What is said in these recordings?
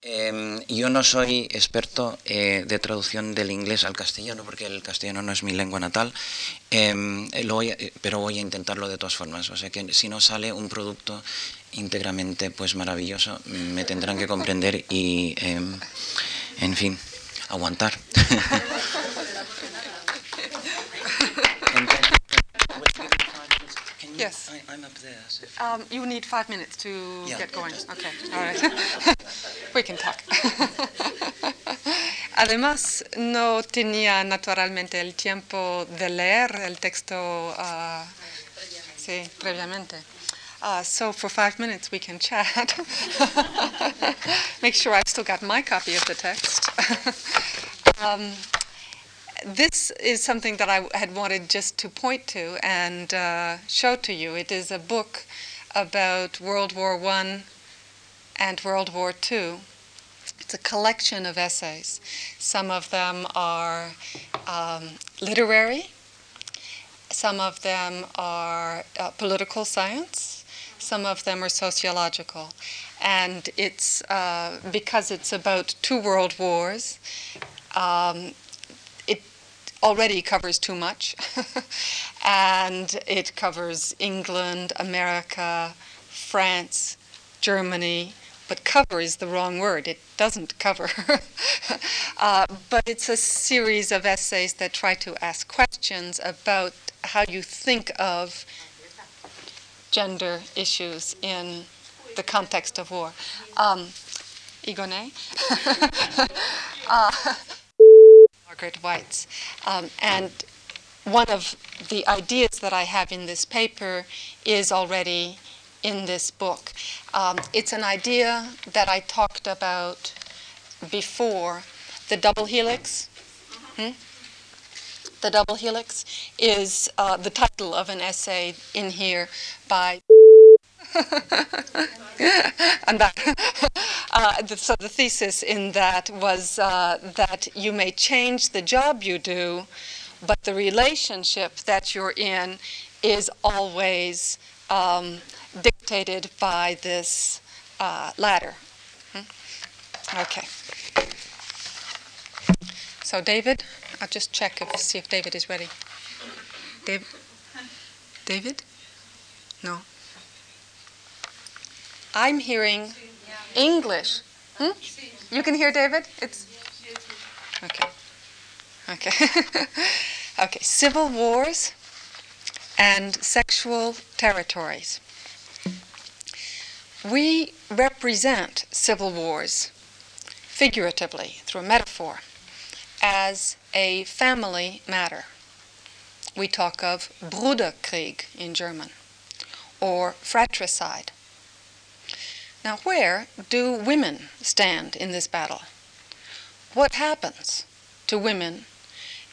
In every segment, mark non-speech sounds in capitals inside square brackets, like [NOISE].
Em, yo no soy experto eh, de traducción del inglés al castellano porque el castellano no es mi lengua natal, em, a- eh, pero voy a intentarlo de todas formas. O sea que si no sale un producto íntegramente pues maravilloso, me tendrán que comprender y, em, en fin, aguantar. [LAUGHS] Yes. I, I'm up there. so Um, you need five minutes to Yeah, get going. just- Okay, all right. [LAUGHS] We can talk. [LAUGHS] Además, no tenía naturalmente el tiempo de leer el texto ah, sí, previamente. Uh, so for five minutes we can chat. [LAUGHS] Make sure I've still got my copy of the text. um, this is something that I had wanted just to point to and uh, show to you. It is a book about World War One and World War Two. It's a collection of essays. Some of them are um, literary. Some of them are uh, political science. Some of them are sociological. And it's uh, because it's about two world wars. Um, already covers too much. [LAUGHS] and it covers England, America, France, Germany, but cover is the wrong word. It doesn't cover. [LAUGHS] uh, but it's a series of essays that try to ask questions about how you think of gender issues in the context of war. Um, Igone? [LAUGHS] uh, Margaret White's. Um, and one of the ideas that I have in this paper is already in this book. Um, it's an idea that I talked about before. The double helix. Hmm? The double helix is uh, the title of an essay in here by. [LAUGHS] I'm back. [LAUGHS] Uh, so the thesis in that was uh, that you may change the job you do, but the relationship that you're in is always um, dictated by this uh, ladder. Hmm? Okay. So David, I'll just check if see if David is ready. Dave, David? No. I'm hearing English. Hmm? You can hear David? It's okay. Okay. [LAUGHS] okay. Civil wars and sexual territories. We represent civil wars figuratively through a metaphor as a family matter. We talk of Bruderkrieg in German or fratricide. Now, where do women stand in this battle? What happens to women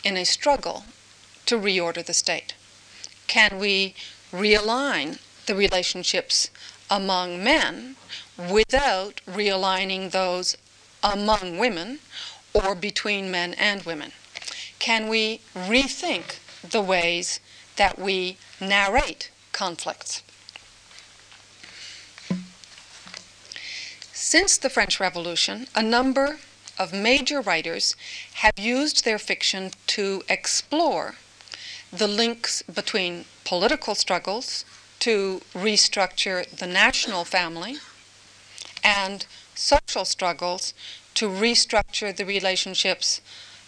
in a struggle to reorder the state? Can we realign the relationships among men without realigning those among women or between men and women? Can we rethink the ways that we narrate conflicts? Since the French Revolution, a number of major writers have used their fiction to explore the links between political struggles to restructure the national family and social struggles to restructure the relationships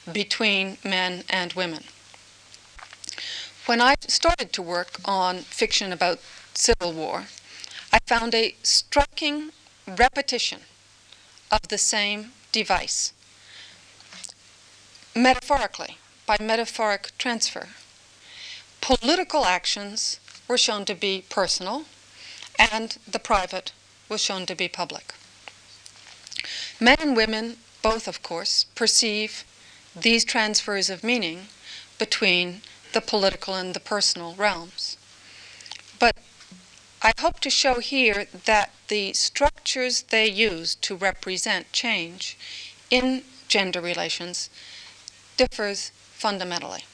between men and women. When I started to work on fiction about civil war, I found a striking repetition of the same device. Metaphorically, by metaphoric transfer, political actions were shown to be personal and the private was shown to be public. Men and women, both of course, perceive these transfers of meaning between the political and the personal realms. But I hope to show here that the structures they use to represent change in gender relations differs fundamentally.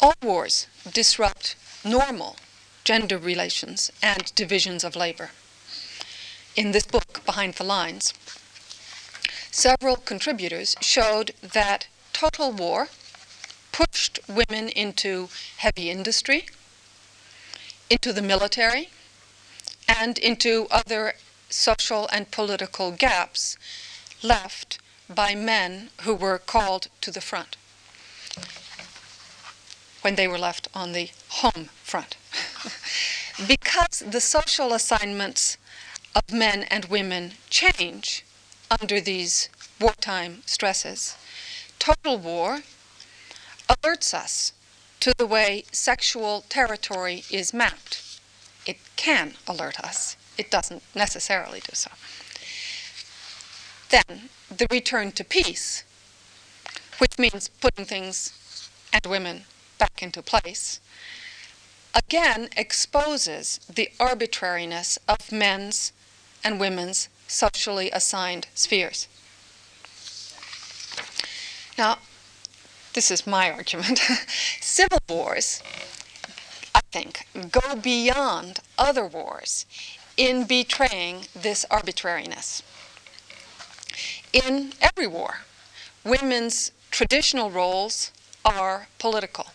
All wars disrupt normal gender relations and divisions of labor. in this book, Behind the Lines, several contributors showed that total war pushed women into heavy industry, into the military, and into other social and political gaps left by men who were called to the front when they were left on the home front. [LAUGHS] because the social assignments of men and women change under these wartime stresses, total war alerts us to the way sexual territory is mapped. It can alert us, it doesn't necessarily do so. Then, the return to peace, which means putting things and women back into place, again exposes the arbitrariness of men's and women's socially assigned spheres. Now, this is my argument. [LAUGHS] Civil wars, I think, go beyond other wars in betraying this arbitrariness. In every war, women's traditional roles are political.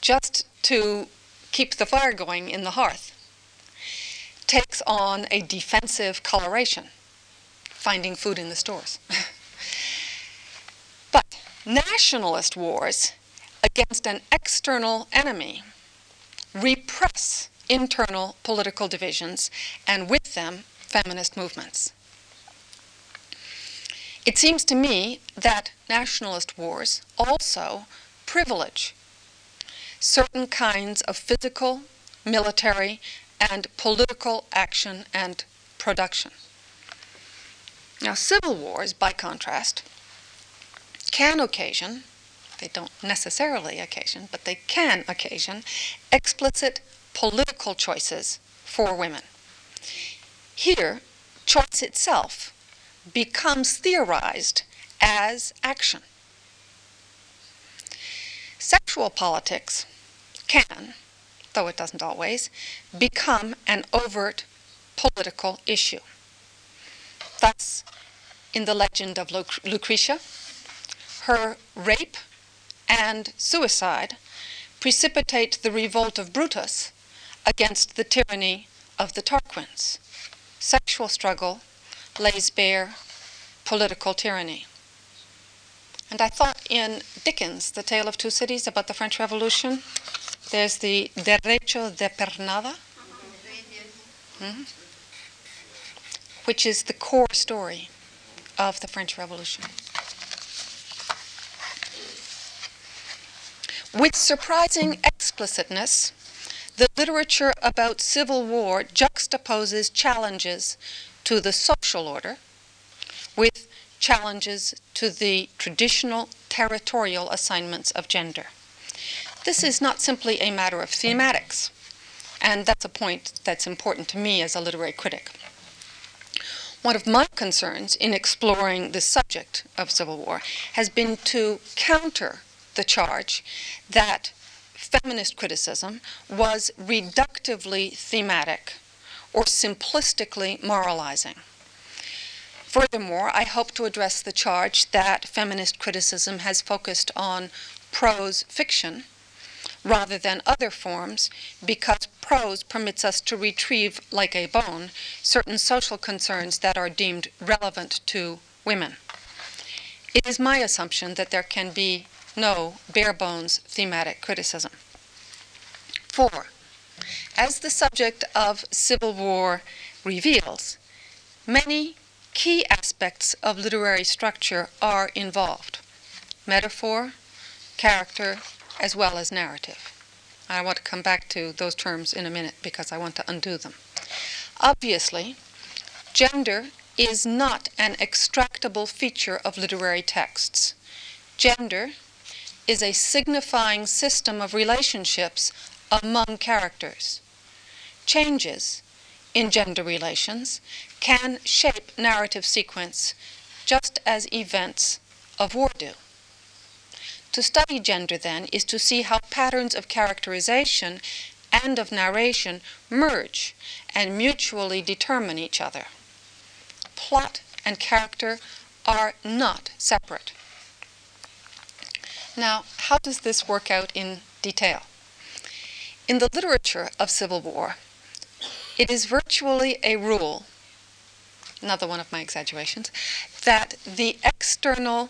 Just to keep the fire going in the hearth takes on a defensive coloration, finding food in the stores. [LAUGHS] but nationalist wars against an external enemy repress internal political divisions and with them feminist movements. It seems to me that nationalist wars also privilege certain kinds of physical, military, and political action and production. Now, civil wars, by contrast, can occasion, they don't necessarily occasion, but they can occasion explicit political choices for women. Here, choice itself becomes theorized as action. Sexual politics can, though it doesn't always, become an overt political issue. Thus, in the legend of Lucretia, her rape and suicide precipitate the revolt of Brutus against the tyranny of the Tarquins. Sexual struggle lays bare political tyranny. And I thought in Dickens, The Tale of Two Cities, about the French Revolution, there's the Derecho de Pernada, mm-hmm. which is the core story of the French Revolution. With surprising explicitness, the literature about civil war juxtaposes challenges to the social order with challenges to the traditional territorial assignments of gender. This is not simply a matter of thematics, and that's a point that's important to me as a literary critic. One of my concerns in exploring the subject of civil war has been to counter the charge that feminist criticism was reductively thematic or simplistically moralizing. Furthermore, I hope to address the charge that feminist criticism has focused on prose fiction rather than other forms because prose permits us to retrieve, like a bone, certain social concerns that are deemed relevant to women. It is my assumption that there can be no bare bones thematic criticism. Four, as the subject of civil war reveals, many key aspects of literary structure are involved metaphor, character, as well as narrative. I want to come back to those terms in a minute because I want to undo them. Obviously, gender is not an extractable feature of literary texts. Gender is a signifying system of relationships among characters. Changes in gender relations can shape narrative sequence just as events of war do. To study gender, then, is to see how patterns of characterization and of narration merge and mutually determine each other. Plot and character are not separate. Now, how does this work out in detail? In the literature of Civil War, it is virtually a rule, another one of my exaggerations, that the external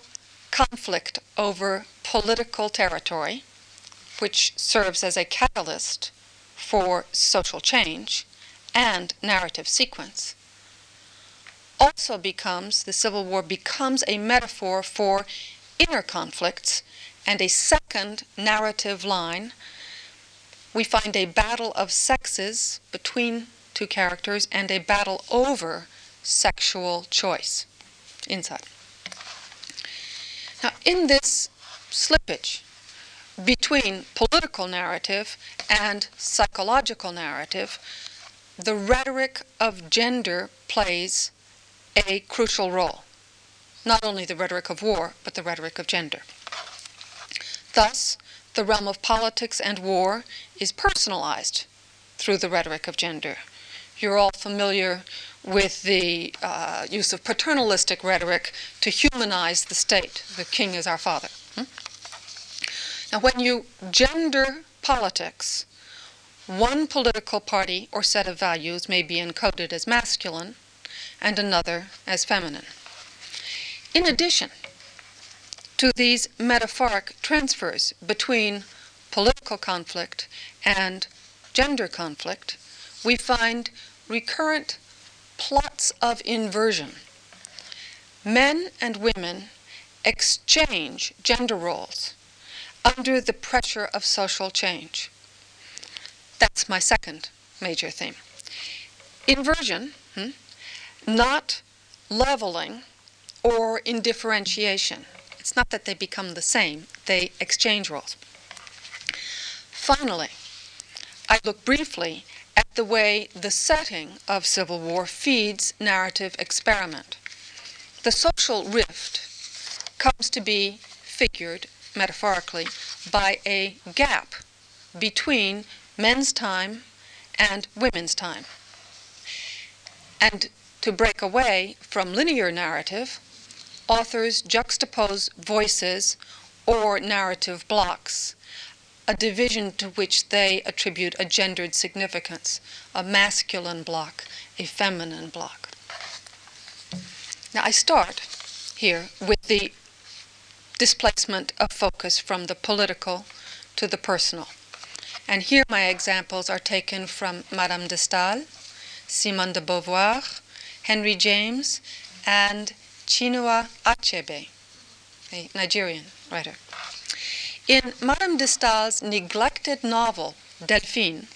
conflict over political territory, which serves as a catalyst for social change and narrative sequence, also becomes, the Civil War becomes a metaphor for inner conflicts and a second narrative line. We find a battle of sexes between two characters and a battle over sexual choice inside. Now, in this slippage between political narrative and psychological narrative, the rhetoric of gender plays a crucial role. Not only the rhetoric of war, but the rhetoric of gender. Thus, the realm of politics and war is personalized through the rhetoric of gender. You're all familiar with the uh, use of paternalistic rhetoric to humanize the state. The king is our father. Hmm? Now, when you gender politics, one political party or set of values may be encoded as masculine and another as feminine. In addition to these metaphoric transfers between political conflict and gender conflict, we find recurrent plots of inversion. Men and women exchange gender roles under the pressure of social change. That's my second major theme. Inversion, hmm, not leveling or indifferentiation. It's not that they become the same, they exchange roles. Finally, I look briefly at the way the setting of Civil War feeds narrative experiment. The social rift comes to be figured metaphorically by a gap between men's time and women's time. And to break away from linear narrative, authors juxtapose voices or narrative blocks a division to which they attribute a gendered significance, a masculine block, a feminine block. Now I start here with the displacement of focus from the political to the personal. And here my examples are taken from Madame de Stael, Simone de Beauvoir, Henry James, and Chinua Achebe, a Nigerian writer. In Madame de Stael's neglected novel, Delphine,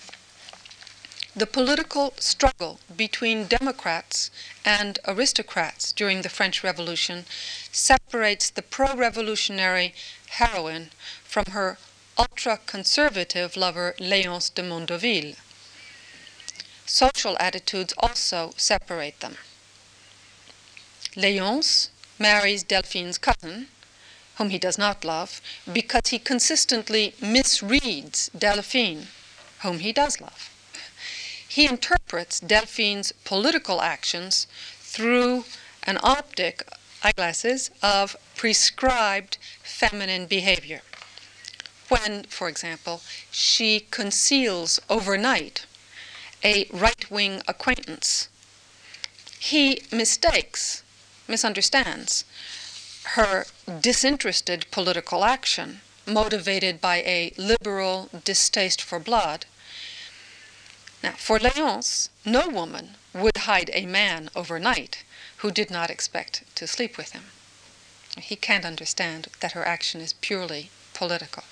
the political struggle between Democrats and aristocrats during the French Revolution separates the pro revolutionary heroine from her ultra conservative lover, Léonce de Mondoville. Social attitudes also separate them. Léonce marries Delphine's cousin, whom he does not love, because he consistently misreads Delphine, whom he does love. He interprets Delphine's political actions through an optic, eyeglasses, of prescribed feminine behavior. When, for example, she conceals overnight a right wing acquaintance, he mistakes, misunderstands her disinterested political action, motivated by a liberal distaste for blood. Now, for Léonce, no woman would hide a man overnight who did not expect to sleep with him. He can't understand that her action is purely political.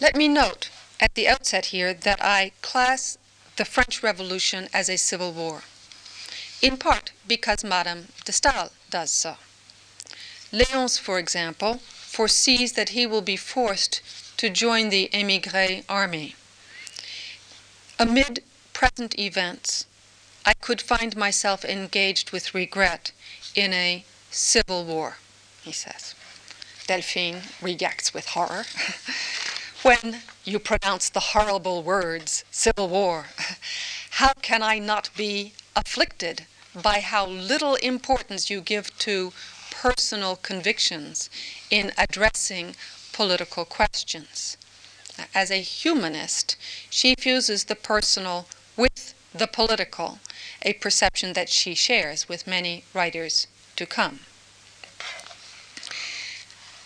Let me note at the outset here that I class the French Revolution as a civil war, in part because Madame de Stael does so. Léonce, for example, foresees that he will be forced to join the emigre army. Amid present events, I could find myself engaged with regret in a civil war, he says. Delphine reacts with horror. [LAUGHS] when you pronounce the horrible words, civil war, [LAUGHS] how can I not be afflicted by how little importance you give to personal convictions in addressing political questions? As a humanist, she fuses the personal with the political, a perception that she shares with many writers to come.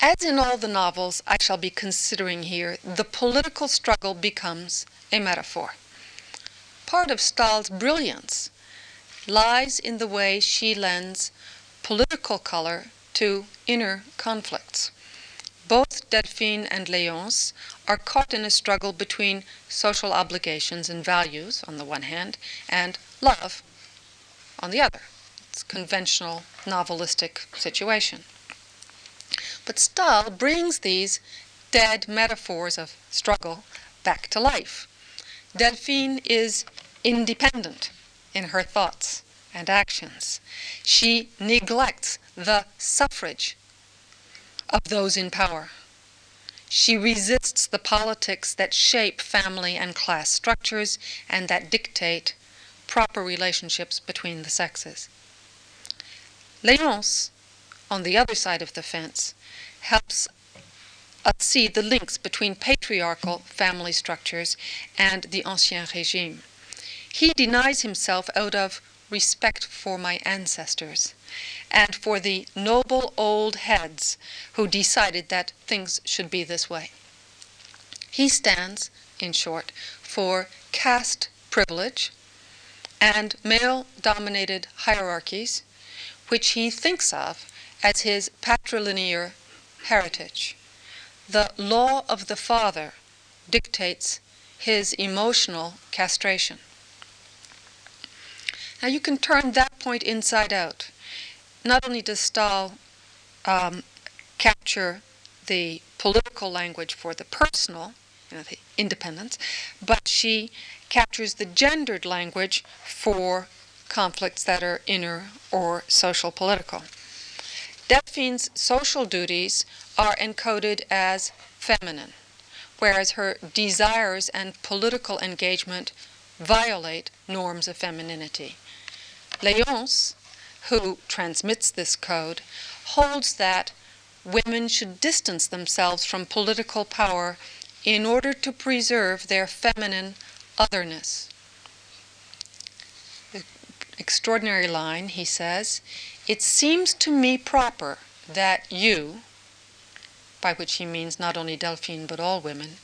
As in all the novels I shall be considering here, the political struggle becomes a metaphor. Part of Stael's brilliance lies in the way she lends political color to inner conflicts. Both Delphine and Léonce are caught in a struggle between social obligations and values on the one hand and love on the other. It's a conventional novelistic situation. But Stael brings these dead metaphors of struggle back to life. Delphine is independent in her thoughts and actions. She neglects the suffrage of those in power. She resists the politics that shape family and class structures and that dictate proper relationships between the sexes. Léonce, on the other side of the fence, helps us see the links between patriarchal family structures and the Ancien Regime. He denies himself out of respect for my ancestors and for the noble old heads who decided that things should be this way. He stands, in short, for caste privilege and male dominated hierarchies, which he thinks of as his patrilineal heritage. The law of the father dictates his emotional castration. Now you can turn that point inside out. Not only does Stael um, capture the political language for the personal, you know, the independence, but she captures the gendered language for conflicts that are inner or social political. Delphine's social duties are encoded as feminine, whereas her desires and political engagement violate norms of femininity. Léonce, who transmits this code, holds that women should distance themselves from political power in order to preserve their feminine otherness. The extraordinary line, he says, it seems to me proper that you, by which he means not only Delphine but all women,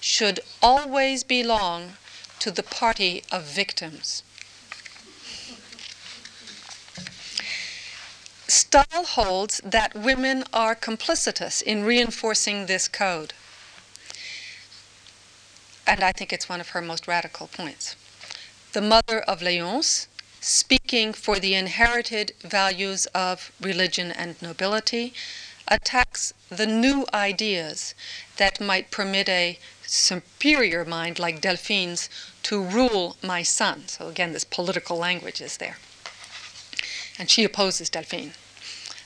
should always belong to the party of victims. Stael holds that women are complicitous in reinforcing this code. And I think it's one of her most radical points. The mother of Léonce speaking for the inherited values of religion and nobility, attacks the new ideas that might permit a superior mind like Delphine's to rule my son. So, again, this political language is there. And she opposes Delphine.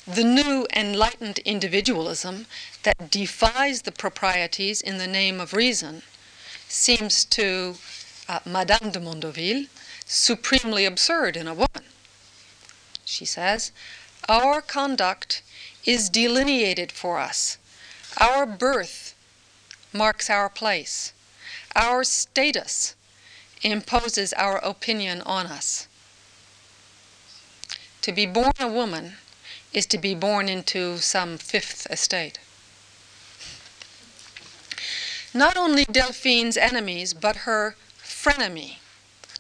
The new enlightened individualism that defies the proprieties in the name of reason seems to uh, Madame de Mondoville supremely absurd in a woman. She says, Our conduct is delineated for us. Our birth marks our place. Our status imposes our opinion on us. To be born a woman is to be born into some fifth estate. Not only Delphine's enemies, but her frenemy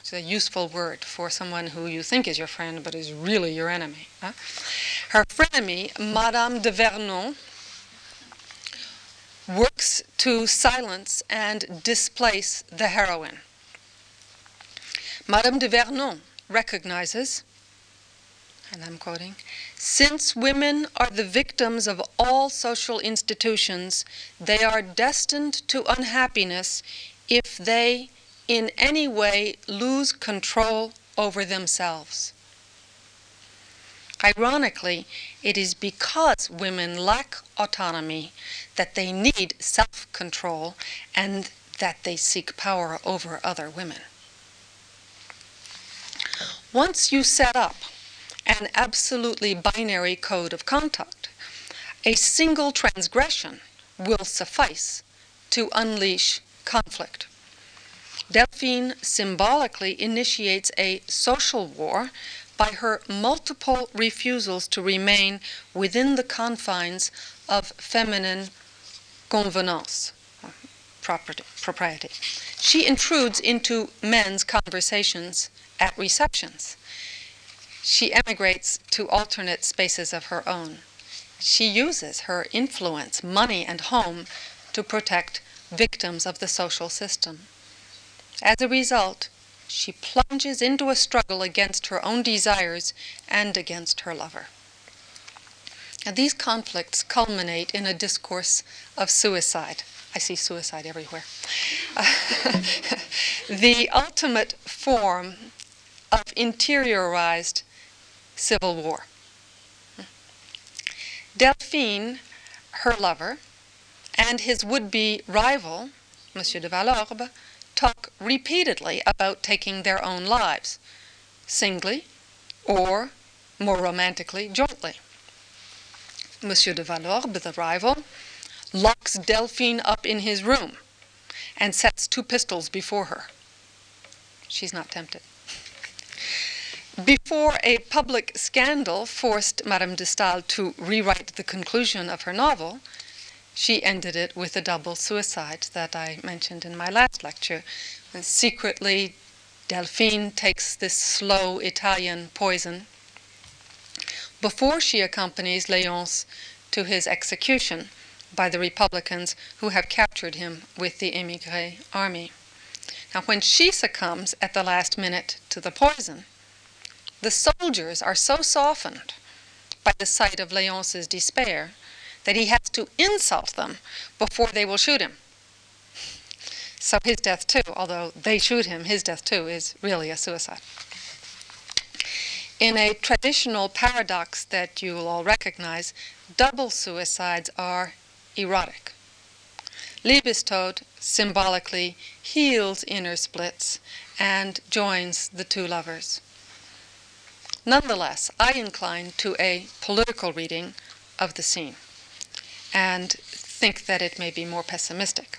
it's a useful word for someone who you think is your friend but is really your enemy. Huh? Her frenemy, Madame de Vernon, works to silence and displace the heroine. Madame de Vernon recognizes, and I'm quoting, since women are the victims of all social institutions, they are destined to unhappiness if they in any way lose control over themselves. Ironically, it is because women lack autonomy that they need self control and that they seek power over other women. Once you set up an absolutely binary code of conduct, a single transgression will suffice to unleash conflict. Delphine symbolically initiates a social war by her multiple refusals to remain within the confines of feminine convenance, property, propriety. She intrudes into men's conversations at receptions. She emigrates to alternate spaces of her own. She uses her influence, money, and home to protect victims of the social system. As a result, she plunges into a struggle against her own desires and against her lover. These conflicts culminate in a discourse of suicide. I see suicide everywhere. [LAUGHS] the ultimate form of interiorized civil war. Delphine, her lover, and his would be rival, Monsieur de Valorbe, talk repeatedly about taking their own lives, singly or, more romantically, jointly. Monsieur de Valorbe, the rival, locks Delphine up in his room and sets two pistols before her. She's not tempted. Before a public scandal forced Madame de Stael to rewrite the conclusion of her novel, she ended it with a double suicide that I mentioned in my last lecture. And secretly, Delphine takes this slow Italian poison before she accompanies Léonce to his execution by the Republicans who have captured him with the emigre army. Now, when she succumbs at the last minute to the poison, the soldiers are so softened by the sight of Léonce's despair that he has to insult them before they will shoot him. So his death, too, although they shoot him, his death, too, is really a suicide. In a traditional paradox that you will all recognize, double suicides are erotic. Liebestod symbolically heals inner splits and joins the two lovers. Nonetheless, I incline to a political reading of the scene and think that it may be more pessimistic.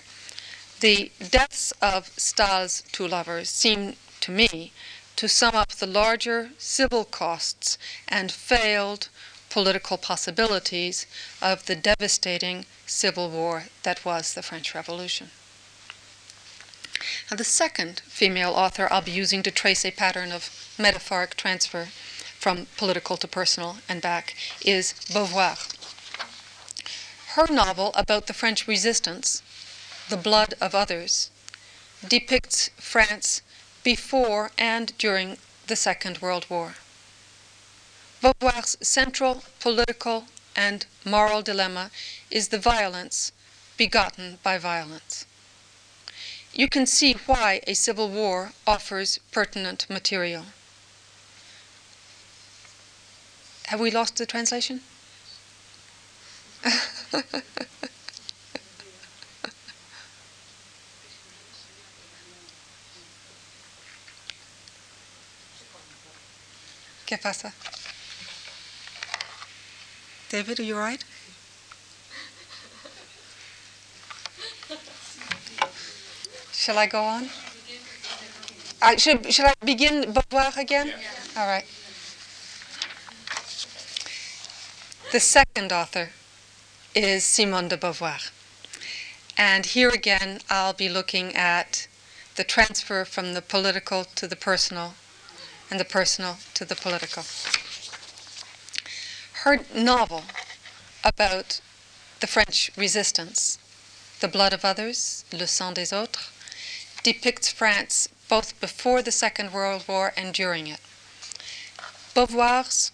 The deaths of Stael's two lovers seem to me to sum up the larger civil costs and failed political possibilities of the devastating civil war that was the French Revolution. Now, the second female author I'll be using to trace a pattern of metaphoric transfer from political to personal and back is Beauvoir. Her novel about the French resistance, The Blood of Others, depicts France before and during the Second World War. Beauvoir's central political and moral dilemma is the violence begotten by violence. You can see why a civil war offers pertinent material. Have we lost the translation? [LAUGHS] ¿Qué pasa? David, are you right? Shall I go on? I should, should I begin Beauvoir again? All right. The second author is Simone de Beauvoir. And here again, I'll be looking at the transfer from the political to the personal and the personal to the political. Her novel about the French resistance, The Blood of Others, Le Sang des Autres, depicts France both before the Second World War and during it. Beauvoir's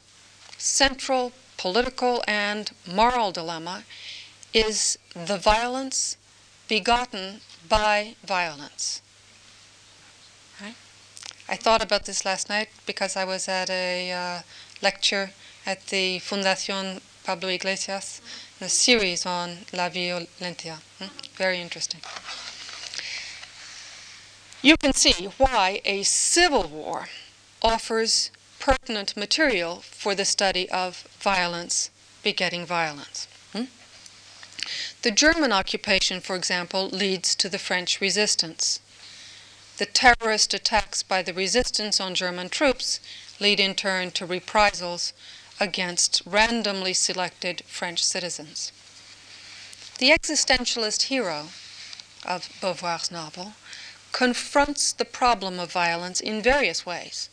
central political and moral dilemma is the violence begotten by violence. I thought about this last night because I was at a uh, lecture at the Fundación Pablo Iglesias, a series on La Violencia. Hmm? Very interesting. You can see why a civil war offers pertinent material for the study of violence begetting violence. Hmm? The German occupation, for example, leads to the French resistance. The terrorist attacks by the resistance on German troops lead in turn to reprisals against randomly selected French citizens. The existentialist hero of Beauvoir's novel confronts the problem of violence in various ways,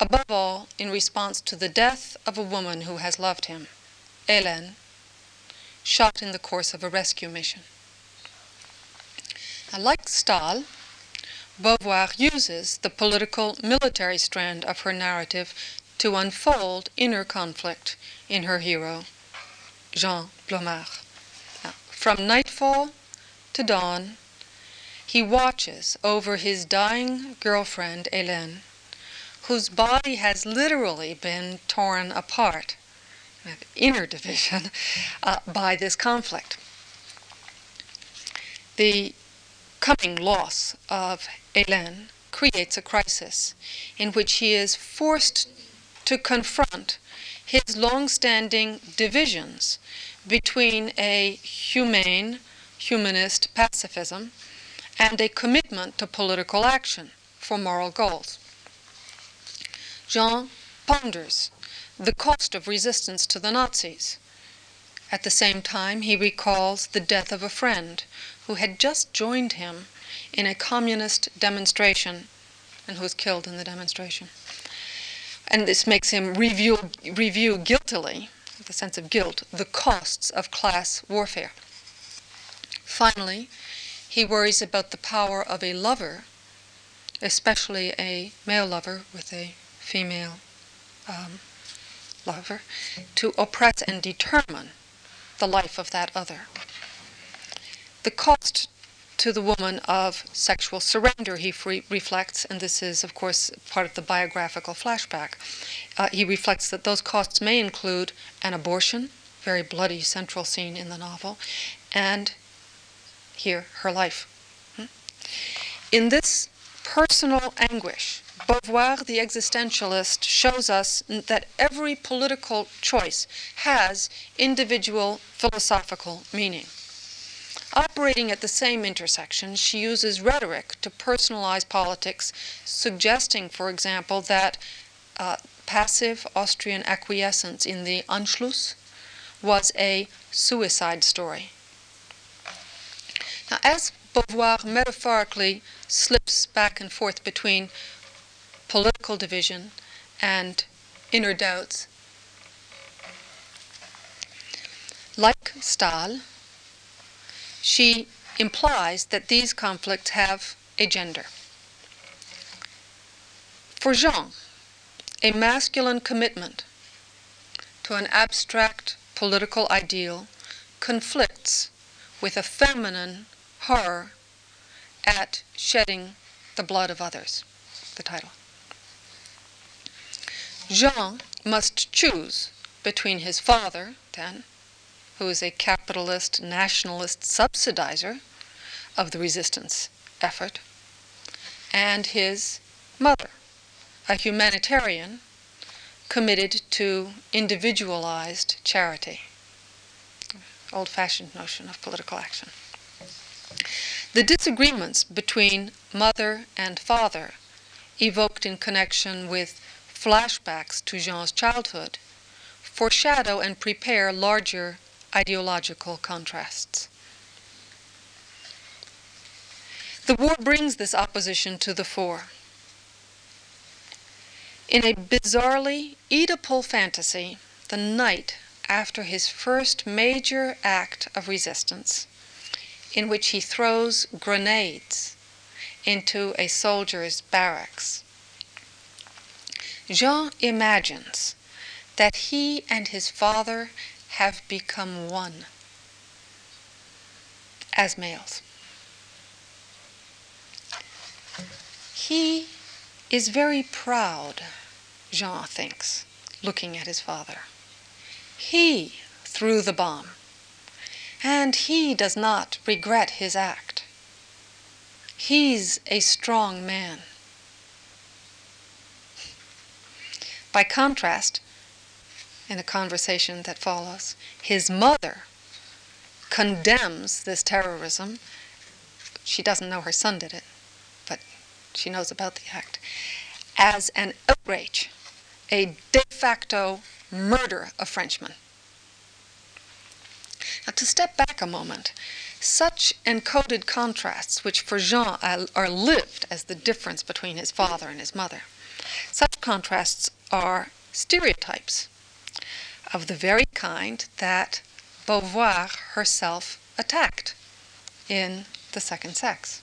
above all in response to the death of a woman who has loved him, Hélène, shot in the course of a rescue mission. Now, like Stael, Beauvoir uses the political military strand of her narrative to unfold inner conflict in her hero, Jean Blomart. Now, from nightfall to dawn, he watches over his dying girlfriend, Hélène, whose body has literally been torn apart, inner division, [LAUGHS] uh, by this conflict. The coming loss of Hélène creates a crisis in which he is forced to confront his long-standing divisions between a humane, humanist pacifism and a commitment to political action for moral goals. Jean ponders the cost of resistance to the Nazis. At the same time, he recalls the death of a friend who had just joined him in a communist demonstration and who was killed in the demonstration. And this makes him review, review guiltily, with a sense of guilt, the costs of class warfare. Finally, he worries about the power of a lover, especially a male lover with a female um, lover, to oppress and determine the life of that other. The cost to the woman of sexual surrender, he free, reflects, and this is, of course, part of the biographical flashback. Uh, he reflects that those costs may include an abortion, very bloody central scene in the novel, and here, her life. Hmm? In this personal anguish, Beauvoir, the existentialist, shows us that every political choice has individual philosophical meaning. Operating at the same intersection, she uses rhetoric to personalize politics, suggesting, for example, that uh, passive Austrian acquiescence in the Anschluss was a suicide story. Now, as Beauvoir metaphorically slips back and forth between political division and inner doubts, like Stael, she implies that these conflicts have a gender. For Jean, a masculine commitment to an abstract political ideal conflicts with a feminine horror at shedding the blood of others. The title. Jean must choose between his father, then, who is a capitalist nationalist subsidizer of the resistance effort, and his mother, a humanitarian committed to individualized charity. Old fashioned notion of political action. The disagreements between mother and father, evoked in connection with flashbacks to Jean's childhood, foreshadow and prepare larger ideological contrasts. The war brings this opposition to the fore. In a bizarrely Oedipal fantasy, the night after his first major act of resistance, in which he throws grenades into a soldier's barracks, Jean imagines that he and his father have become one as males. He is very proud, Jean thinks, looking at his father. He threw the bomb, and he does not regret his act. He's a strong man. By contrast, in the conversation that follows, his mother condemns this terrorism. She doesn't know her son did it, but she knows about the act, as an outrage, a de facto murder of Frenchmen. Now, to step back a moment, such encoded contrasts, which for Jean are lived as the difference between his father and his mother, such contrasts are stereotypes of the very kind that Beauvoir herself attacked in The Second Sex.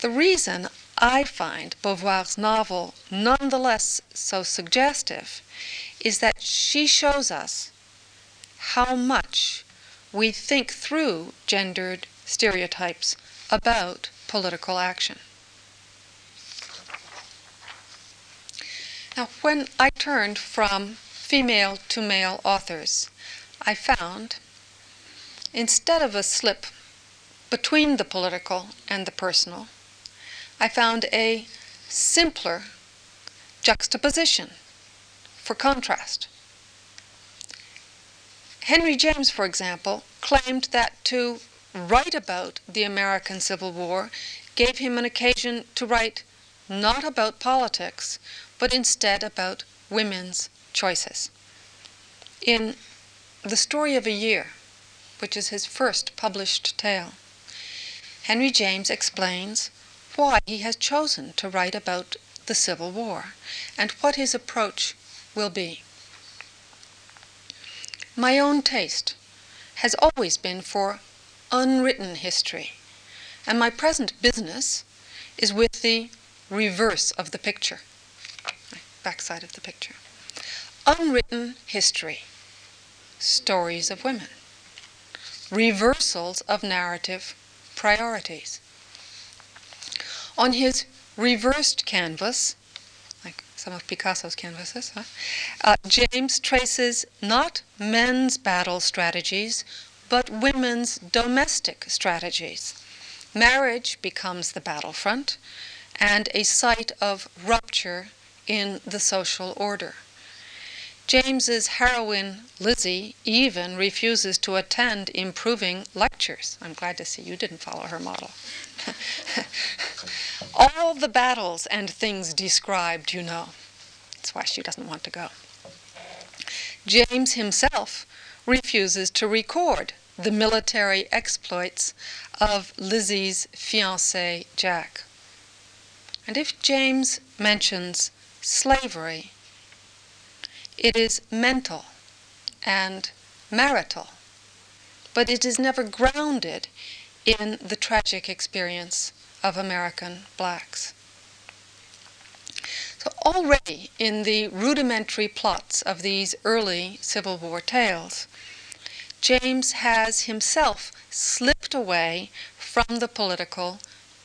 The reason I find Beauvoir's novel nonetheless so suggestive is that she shows us how much we think through gendered stereotypes about political action. Now, when I turned from female to male authors, I found, instead of a slip between the political and the personal, I found a simpler juxtaposition for contrast. Henry James, for example, claimed that to write about the American Civil War gave him an occasion to write not about politics, but instead about women's choices. In The Story of a Year, which is his first published tale, Henry James explains why he has chosen to write about the Civil War and what his approach will be. My own taste has always been for unwritten history, and my present business is with the reverse of the picture, backside of the picture. Unwritten history, stories of women, reversals of narrative priorities. On his reversed canvas, like some of Picasso's canvases, huh? uh, James traces not men's battle strategies, but women's domestic strategies. Marriage becomes the battlefront and a site of rupture in the social order. James's heroine, Lizzie, even refuses to attend improving lectures. I'm glad to see you didn't follow her model. [LAUGHS] All the battles and things described, you know. That's why she doesn't want to go. James himself refuses to record the military exploits of Lizzie's fiancé, Jack. And if James mentions slavery, it is mental and marital, but it is never grounded in the tragic experience of American blacks. So, already in the rudimentary plots of these early Civil War tales, James has himself slipped away from the political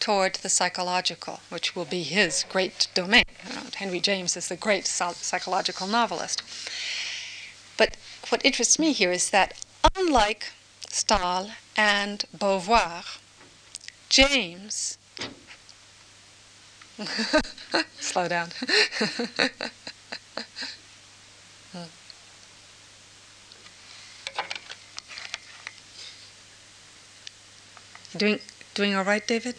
toward the psychological, which will be his great domain. Uh, Henry James is the great psychological novelist. But what interests me here is that unlike Stael and Beauvoir, James. [LAUGHS] Slow down. [LAUGHS] Hmm. Doing doing all right, David?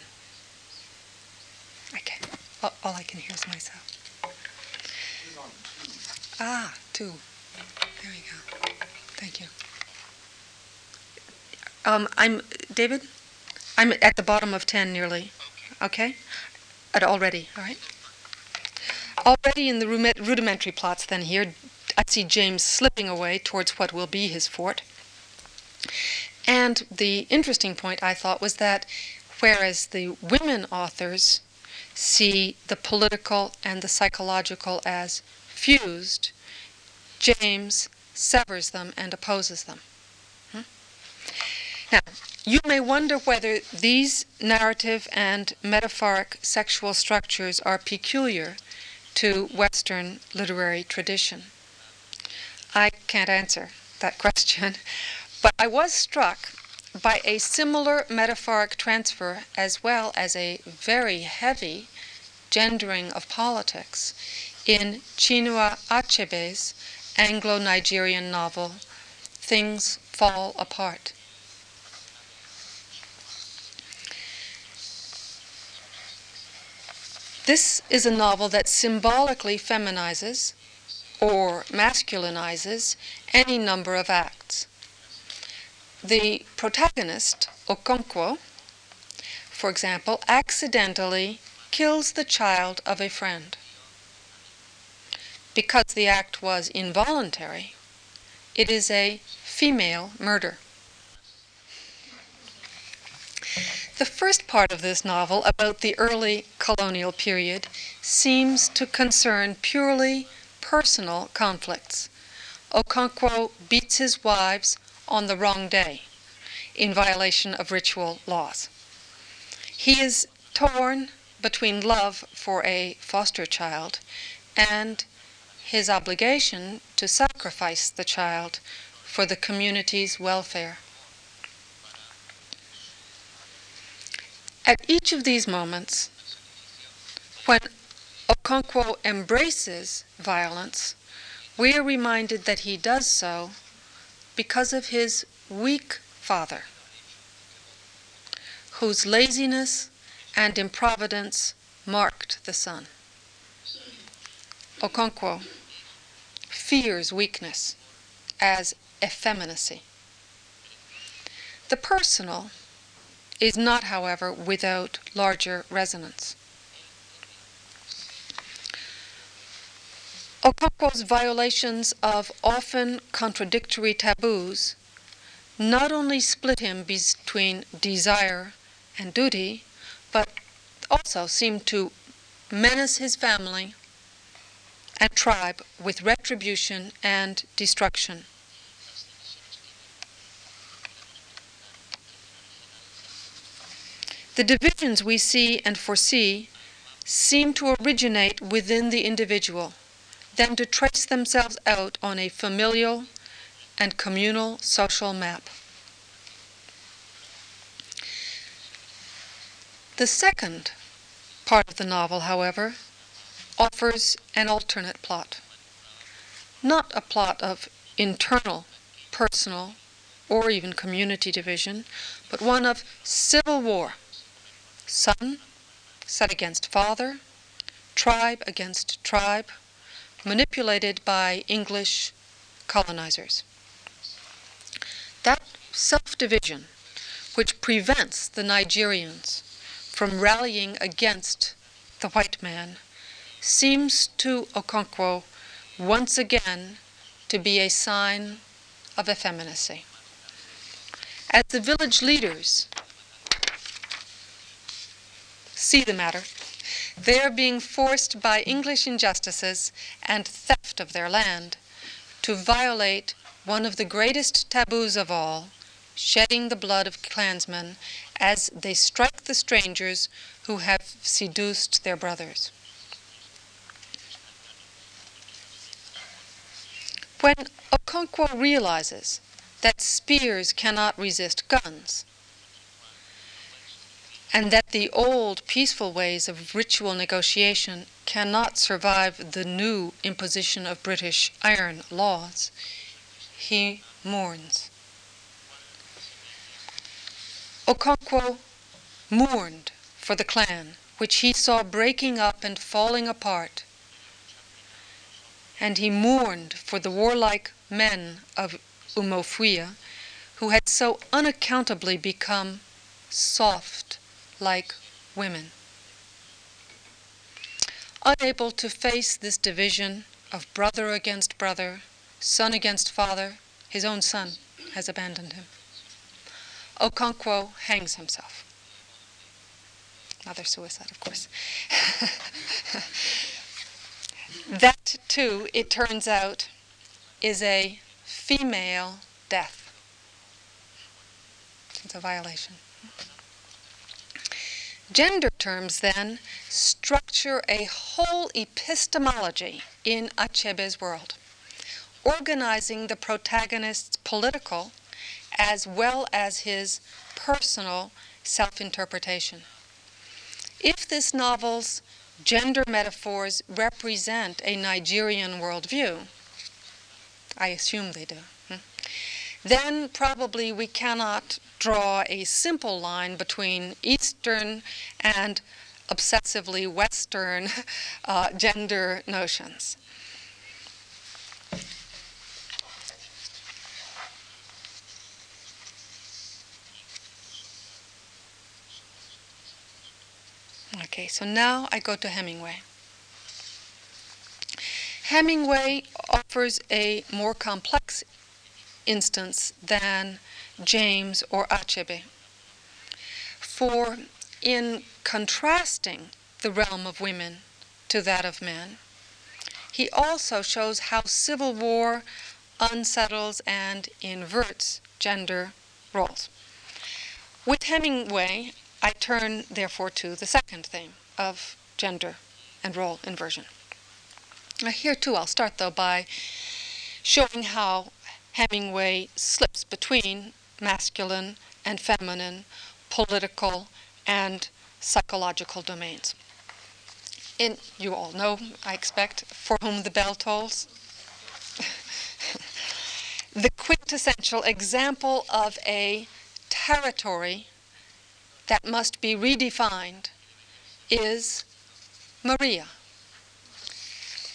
Okay. All, I can hear is myself. Ah, two. There we go. Thank you. Um, I'm David. I'm at the bottom of ten nearly. Okay. At already. All right. Already in the rudimentary plots, then here, I see James slipping away towards what will be his forte. And the interesting point I thought was that whereas the women authors see the political and the psychological as fused, James severs them and opposes them. Hmm? Now, you may wonder whether these narrative and metaphoric sexual structures are peculiar to Western literary tradition? I can't answer that [LAUGHS] question, but I was struck by a similar metaphoric transfer as well as a very heavy gendering of politics in Chinua Achebe's Anglo Nigerian novel, Things Fall Apart. This is a novel that symbolically feminizes or masculinizes any number of acts. The protagonist, Okonkwo, for example, accidentally kills the child of a friend. Because the act was involuntary, it is a female murder. The first part of this novel, about the early colonial period, seems to concern purely personal conflicts. Okonkwo beats his wives on the wrong day in violation of ritual laws. He is torn between love for a foster child and his obligation to sacrifice the child for the community's welfare. At each of these moments, when Okonkwo embraces violence, we are reminded that he does so because of his weak father, whose laziness and improvidence marked the son. Okonkwo fears weakness as effeminacy. The personal is not, however, without larger resonance. Okonkwo's violations of often contradictory taboos not only split him between desire and duty, but also seem to menace his family and tribe with retribution and destruction. The divisions we see and foresee seem to originate within the individual, then to trace themselves out on a familial and communal social map. The second part of the novel, however, offers an alternate plot. Not a plot of internal, personal, or even community division, but one of civil war. Son set against father, tribe against tribe, manipulated by English colonizers. That self division, which prevents the Nigerians from rallying against the white man, seems to Okonkwo once again to be a sign of effeminacy. As the village leaders see the matter, they are being forced by English injustices and theft of their land to violate one of the greatest taboos of all, shedding the blood of clansmen as they strike the strangers who have seduced their brothers. When Okonkwo realizes that spears cannot resist guns, and that the old peaceful ways of ritual negotiation cannot survive the new imposition of British iron laws, he mourns. Okonkwo mourned for the clan, which he saw breaking up and falling apart and he mourned for the warlike men of Umuofia who had so unaccountably become soft like women. Unable to face this division of brother against brother, son against father, his own son has abandoned him. Okonkwo hangs himself. Another suicide, of course. [LAUGHS] That, too, it turns out, is a female death. It's a violation. Gender terms then structure a whole epistemology in Achebe's world, organizing the protagonist's political as well as his personal self interpretation. If this novel's gender metaphors represent a Nigerian worldview, I assume they do, then probably we cannot draw a simple line between Eastern and obsessively Western [LAUGHS] uh, gender notions. Okay, so now I go to Hemingway. Hemingway offers a more complex instance than James or Achebe. For in contrasting the realm of women to that of men, he also shows how civil war unsettles and inverts gender roles. With Hemingway, I turn therefore to the second theme of gender and role inversion. Now, here too, I'll start though by showing how Hemingway slips between masculine and feminine, political and psychological domains. And you all know, I expect, for whom the bell tolls. [LAUGHS] the quintessential example of a territory that must be redefined is Maria,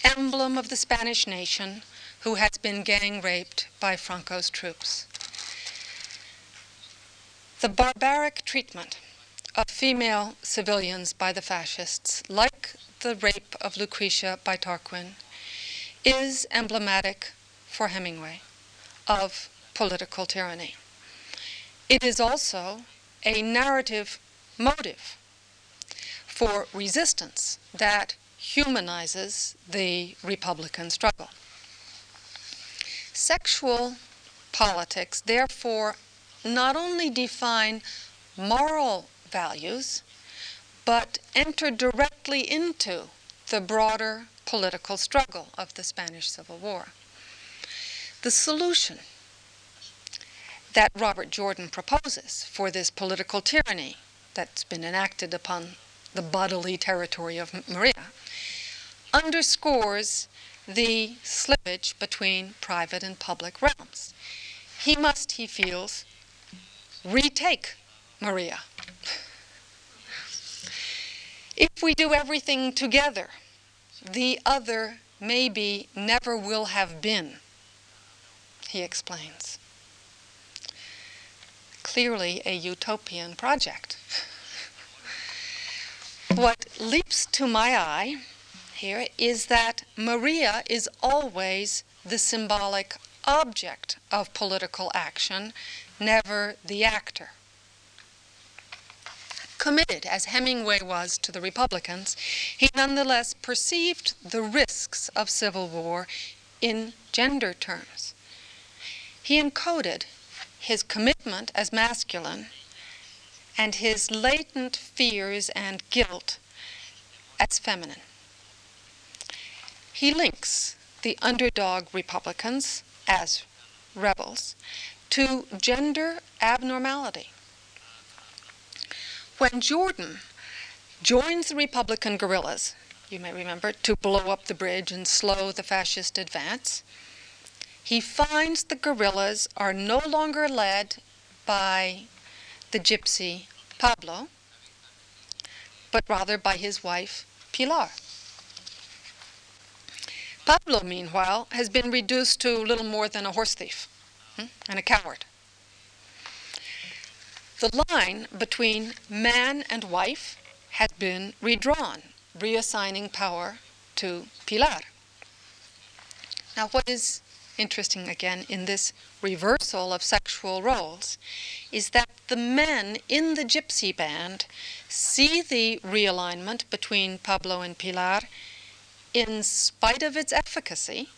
emblem of the Spanish nation who has been gang raped by Franco's troops. The barbaric treatment of female civilians by the fascists, like the rape of Lucretia by Tarquin, is emblematic for Hemingway of political tyranny. It is also a narrative motive for resistance that humanizes the Republican struggle. Sexual politics, therefore, not only define moral values, but enter directly into the broader political struggle of the Spanish Civil War. The solution that Robert Jordan proposes for this political tyranny that's been enacted upon the bodily territory of Maria underscores the slippage between private and public realms. He must, he feels, retake Maria. If we do everything together, the other maybe never will have been, he explains. Clearly a utopian project. [LAUGHS] what leaps to my eye here is that Maria is always the symbolic object of political action, never the actor. Committed as Hemingway was to the Republicans, he nonetheless perceived the risks of civil war in gender terms. He encoded his commitment as masculine and his latent fears and guilt as feminine. He links the underdog Republicans as rebels to gender abnormality. When Jordan joins the Republican guerrillas, you may remember, to blow up the bridge and slow the fascist advance, he finds the guerrillas are no longer led by the gypsy Pablo, but rather by his wife Pilar. Pablo, meanwhile, has been reduced to little more than a horse thief hmm, and a coward. The line between man and wife has been redrawn, reassigning power to Pilar. Now, what is interesting again in this reversal of sexual roles is that the men in the gypsy band see the realignment between Pablo and Pilar in spite of its efficacy,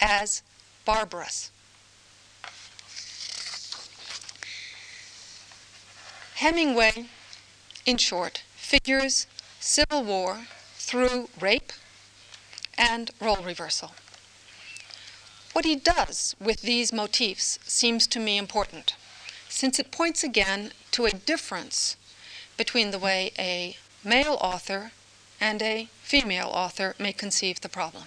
as barbarous. Hemingway in short, figures civil war through rape and role reversal. What he does with these motifs seems to me important, since it points again to a difference between the way a male author and a female author may conceive the problem.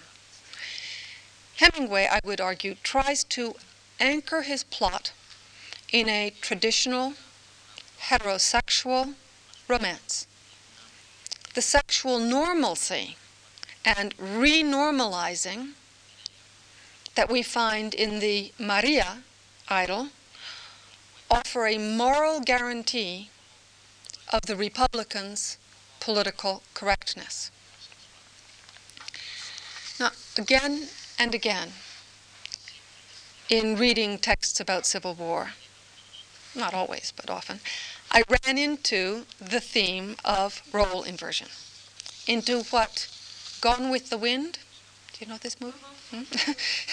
Hemingway, I would argue, tries to anchor his plot in a traditional heterosexual romance. The sexual normalcy and renormalizing that we find in the Maria idyll offer a moral guarantee of the Republicans' political correctness. Now, again and again, in reading texts about Civil War, not always, but often, I ran into the theme of role inversion, into what Gone with the Wind, do you know this movie? Hmm?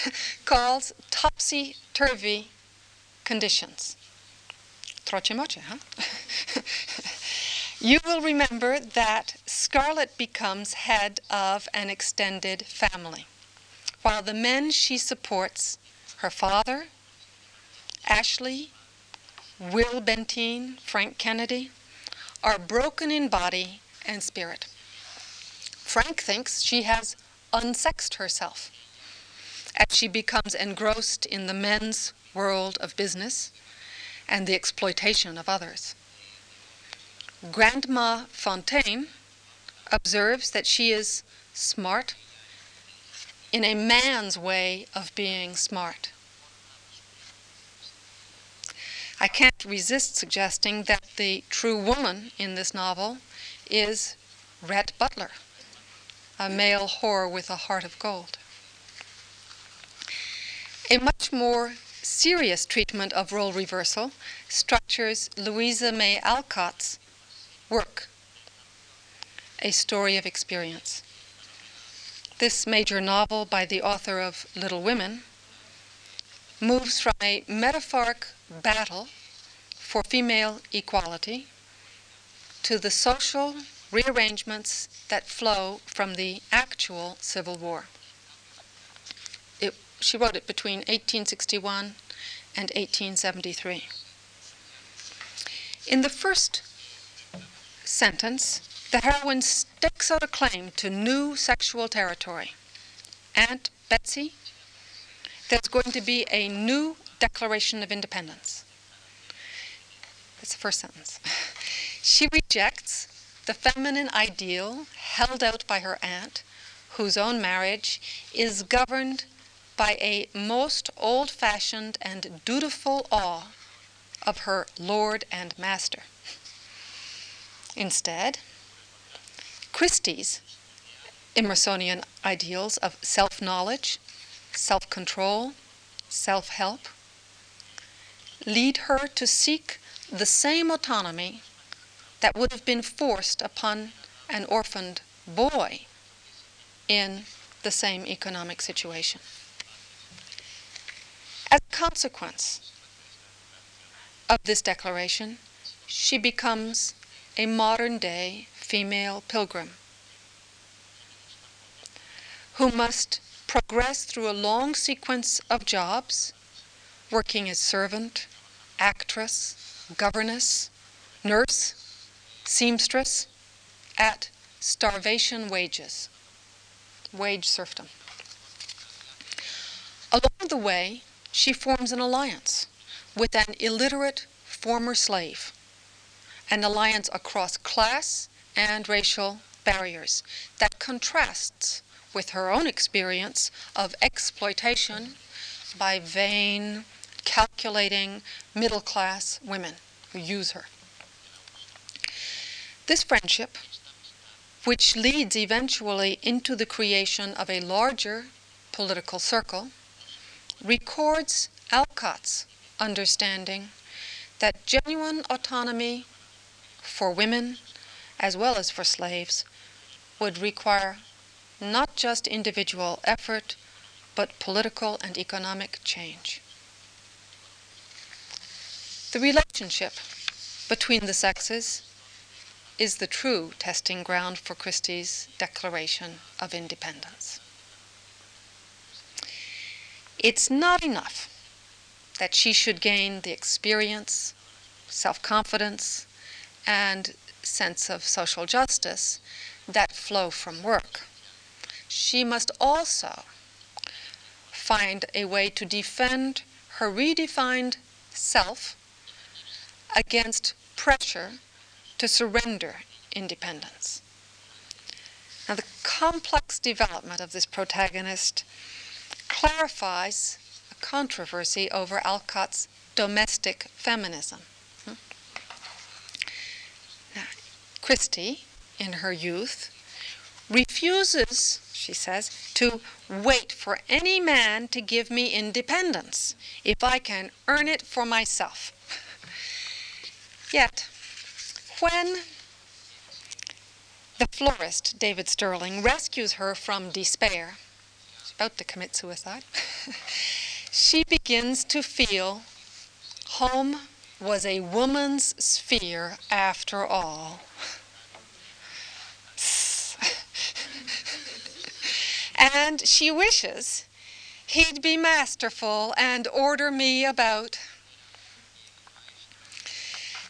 [LAUGHS] calls topsy turvy conditions. Troche moche, huh? [LAUGHS] you will remember that Scarlett becomes head of an extended family, while the men she supports, her father, Ashley, Will Benteen, Frank Kennedy, are broken in body and spirit. Frank thinks she has unsexed herself as she becomes engrossed in the men's world of business and the exploitation of others. Grandma Fontaine observes that she is smart in a man's way of being smart. I can't resist suggesting that the true woman in this novel is Rhett Butler, a male whore with a heart of gold. A much more serious treatment of role reversal structures Louisa May Alcott's work, A Story of Experience. This major novel by the author of Little Women moves from a metaphoric battle for female equality to the social rearrangements that flow from the actual Civil War. It, she wrote it between 1861 and 1873. In the first sentence, the heroine stakes out a claim to new sexual territory. Aunt Betsy there's going to be a new Declaration of Independence. That's the first sentence. [LAUGHS] she rejects the feminine ideal held out by her aunt, whose own marriage is governed by a most old fashioned and dutiful awe of her lord and master. Instead, Christie's Emersonian ideals of self knowledge, self control, self help, lead her to seek the same autonomy that would have been forced upon an orphaned boy in the same economic situation. As a consequence of this declaration, she becomes a modern day female pilgrim who must progress through a long sequence of jobs, working as servant, actress, governess, nurse, seamstress, at starvation wages, wage serfdom. Along the way, she forms an alliance with an illiterate former slave, an alliance across class and racial barriers that contrasts with her own experience of exploitation by vain, calculating middle class women who use her. This friendship, which leads eventually into the creation of a larger political circle, records Alcott's understanding that genuine autonomy for women as well as for slaves would require not just individual effort, but political and economic change. The relationship between the sexes is the true testing ground for Christie's Declaration of Independence. It's not enough that she should gain the experience, self confidence, and sense of social justice that flow from work. She must also find a way to defend her redefined self against pressure to surrender independence. Now, the complex development of this protagonist clarifies a controversy over Alcott's domestic feminism. Hmm? Now, Christie, in her youth, refuses, she says, to wait for any man to give me independence if I can earn it for myself. [LAUGHS] Yet, when the florist, David Sterling, rescues her from despair, she's about to commit suicide, [LAUGHS] she begins to feel home was a woman's sphere after all. And she wishes he'd be masterful and order me about.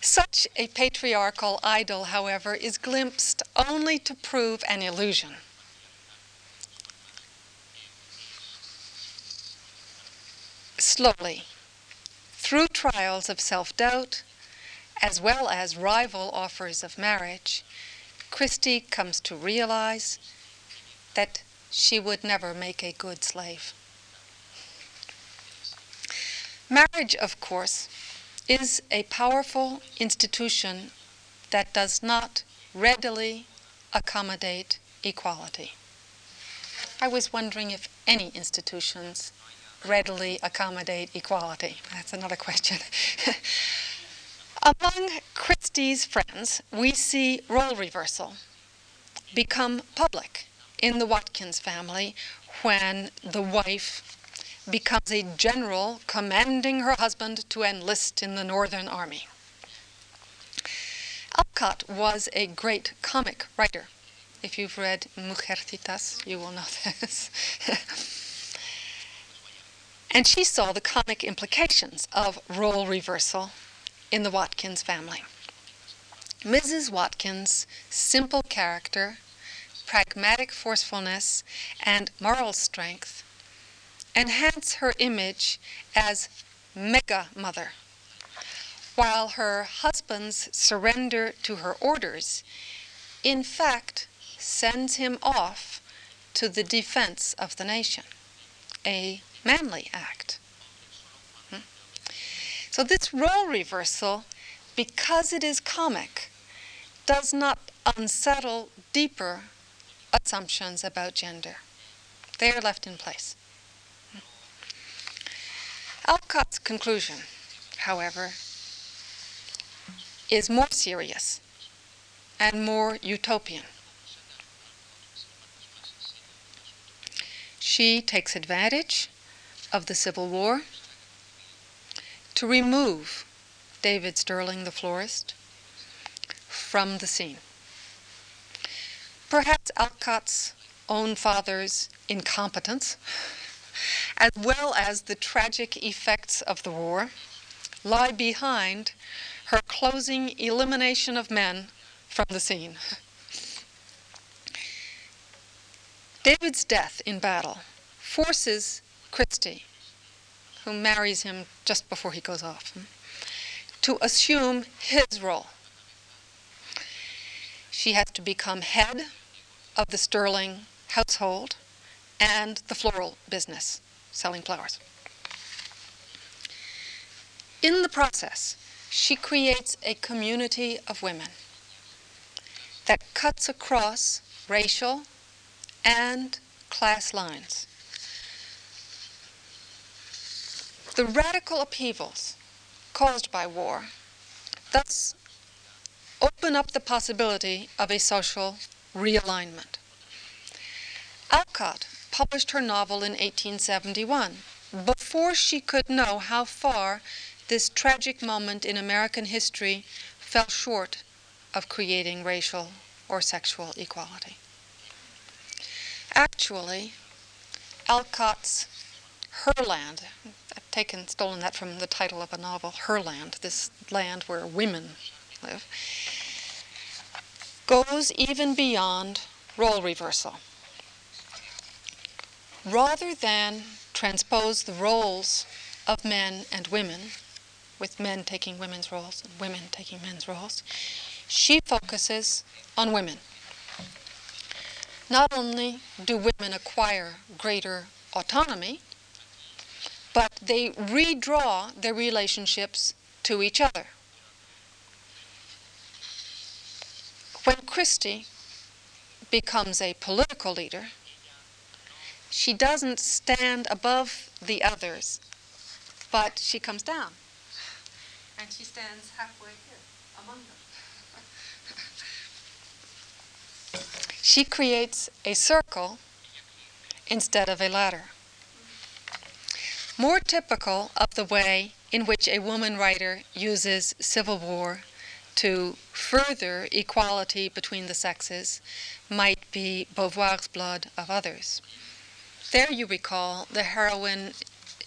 Such a patriarchal idol, however, is glimpsed only to prove an illusion. Slowly, through trials of self doubt, as well as rival offers of marriage, Christie comes to realize that she would never make a good slave. Marriage, of course, is a powerful institution that does not readily accommodate equality. I was wondering if any institutions readily accommodate equality. That's another question. [LAUGHS] Among Christie's friends, we see role reversal become public in the Watkins family when the wife becomes a general commanding her husband to enlist in the Northern Army. Alcott was a great comic writer. If you've read Mujercitas, you will know [LAUGHS] this. and she saw the comic implications of role reversal in the Watkins family. Mrs. Watkins' simple character, pragmatic forcefulness, and moral strength enhance her image as mega mother, while her husband's surrender to her orders, in fact, sends him off to the defense of the nation, a manly act. Hmm? So, this role reversal, because it is comic, does not unsettle deeper assumptions about gender. They are left in place. Alcott's conclusion, however, is more serious and more utopian. She takes advantage of the Civil War to remove David Sterling, the florist, from the scene. Perhaps Alcott's own father's incompetence as well as the tragic effects of the war, lie behind her closing elimination of men from the scene. David's death in battle forces Christie, who marries him just before he goes off, to assume his role. She has to become head of the Sterling household and the floral business, selling flowers. In the process, she creates a community of women that cuts across racial and class lines. The radical upheavals caused by war thus open up the possibility of a social realignment. Alcott published her novel in 1871, before she could know how far this tragic moment in American history fell short of creating racial or sexual equality. Actually, Alcott's Herland, I've taken, stolen that from the title of a novel, Herland, this land where women live, goes even beyond role reversal. Rather than transpose the roles of men and women, with men taking women's roles and women taking men's roles, she focuses on women. Not only do women acquire greater autonomy, but they redraw their relationships to each other. When Christie becomes a political leader, she doesn't stand above the others, but she comes down. And she stands halfway here among them. [LAUGHS] she creates a circle instead of a ladder. More typical of the way in which a woman writer uses Civil War to further equality between the sexes might be Beauvoir's Blood of Others. There, you recall, the heroine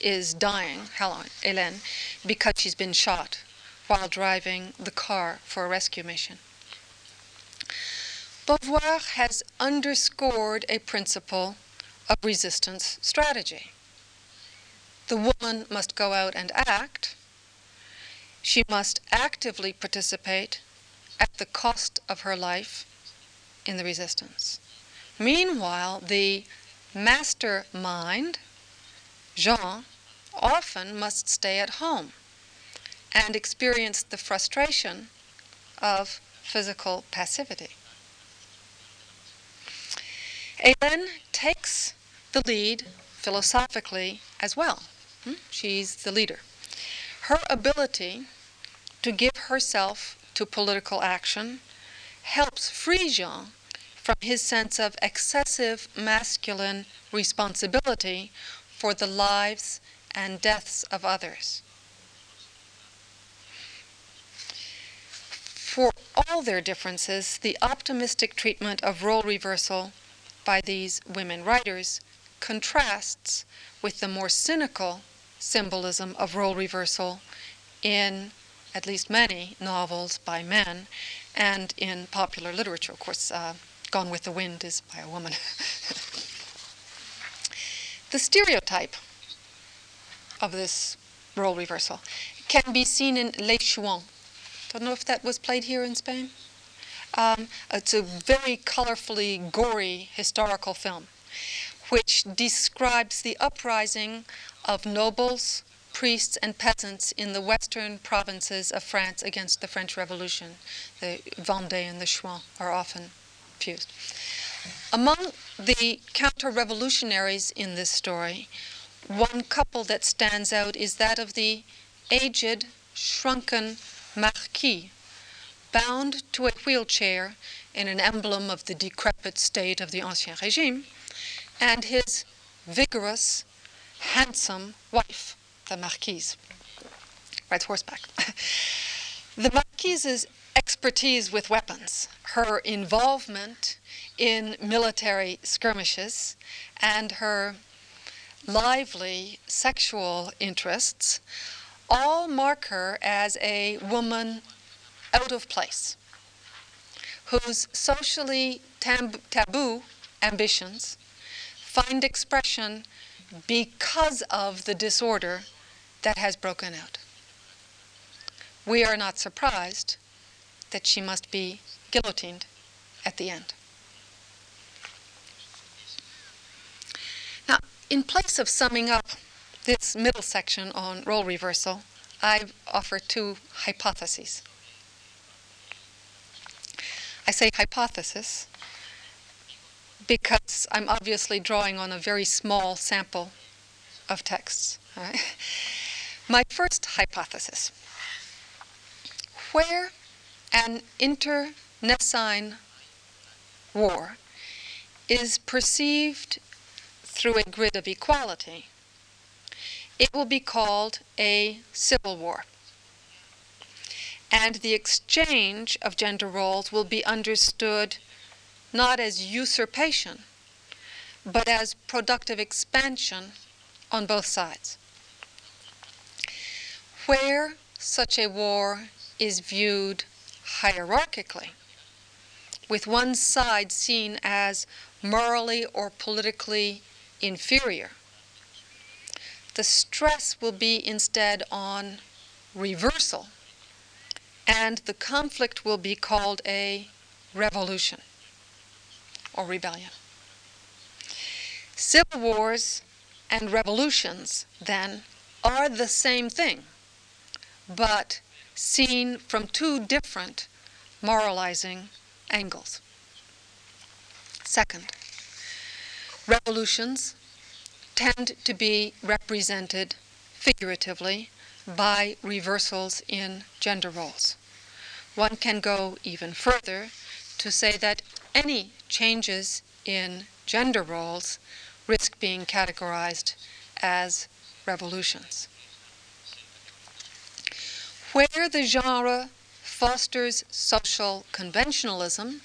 is dying, Hélène, because she's been shot while driving the car for a rescue mission. Beauvoir has underscored a principle of resistance strategy. The woman must go out and act. She must actively participate at the cost of her life in the resistance. Meanwhile, the mastermind, Jean, often must stay at home and experience the frustration of physical passivity. Hélène takes the lead philosophically as well. Hmm? She's the leader. Her ability to give herself to political action helps free Jean from his sense of excessive masculine responsibility for the lives and deaths of others. For all their differences, the optimistic treatment of role reversal by these women writers contrasts with the more cynical symbolism of role reversal in at least many novels by men and in popular literature. Of course, uh, Gone with the Wind is by a woman. [LAUGHS] the stereotype of this role reversal can be seen in Les Chouans. Don't know if that was played here in Spain. Um, it's a very colorfully gory historical film which describes the uprising of nobles, priests, and peasants in the western provinces of France against the French Revolution. The Vendée and the Chouans are often fused. Among the counter revolutionaries in this story, one couple that stands out is that of the aged, shrunken Marquis, bound to a wheelchair in an emblem of the decrepit state of the Ancien Regime, and his vigorous, handsome wife, the Marquise, rides horseback. [LAUGHS] the Marquise's expertise with weapons, her involvement in military skirmishes, and her lively sexual interests all mark her as a woman out of place, whose socially tab- taboo ambitions find expression because of the disorder that has broken out. We are not surprised that she must be guillotined at the end. Now, in place of summing up this middle section on role reversal, I offer two hypotheses. I say hypothesis because I'm obviously drawing on a very small sample of texts. My first hypothesis where an internecine war is perceived through a grid of equality, it will be called a civil war. and the exchange of gender roles will be understood not as usurpation, but as productive expansion on both sides. Where such a war is viewed hierarchically, with one side seen as morally or politically inferior, the stress will be instead on reversal, and the conflict will be called a revolution or rebellion. Civil wars and revolutions, then, are the same thing, but seen from two different moralizing angles. Second, revolutions tend to be represented figuratively by reversals in gender roles. One can go even further to say that any changes in gender roles risk being categorized as revolutions. Where the genre fosters social conventionalism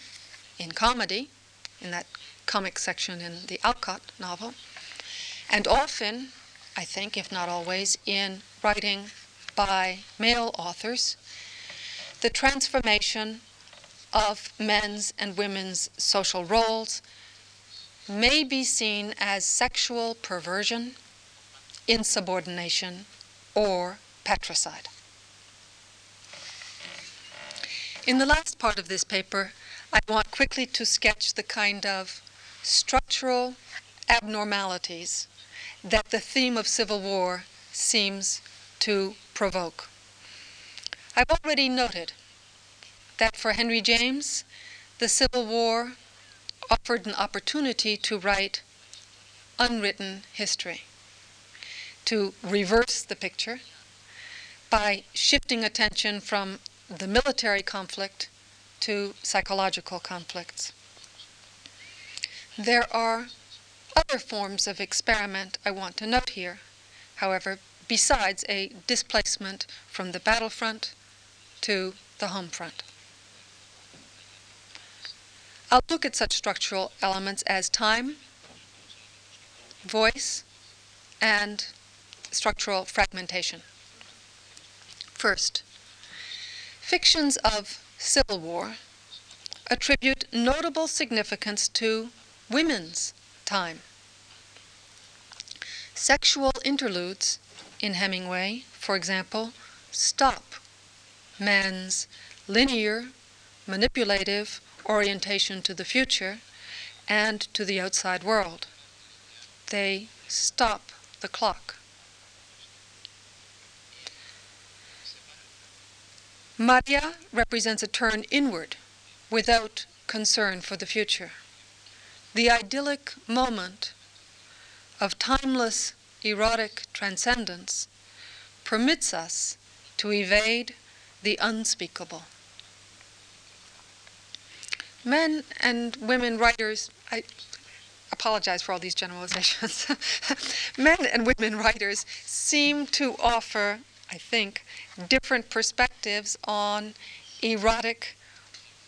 in comedy, in that comic section in the Alcott novel, and often, I think, if not always, in writing by male authors, the transformation of men's and women's social roles may be seen as sexual perversion, insubordination, or patricide. In the last part of this paper, I want quickly to sketch the kind of structural abnormalities that the theme of civil war seems to provoke. I've already noted that for Henry James, the Civil War offered an opportunity to write unwritten history, to reverse the picture by shifting attention from the military conflict to psychological conflicts. There are other forms of experiment I want to note here, however, besides a displacement from the battlefront to the home front. I'll look at such structural elements as time, voice, and structural fragmentation. First, fictions of civil war attribute notable significance to women's time. Sexual interludes in Hemingway, for example, stop man's linear, manipulative, orientation to the future and to the outside world. They stop the clock. Maria represents a turn inward without concern for the future. The idyllic moment of timeless erotic transcendence permits us to evade the unspeakable men and women writers, I apologize for all these generalizations, [LAUGHS] men and women writers seem to offer, I think, different perspectives on erotic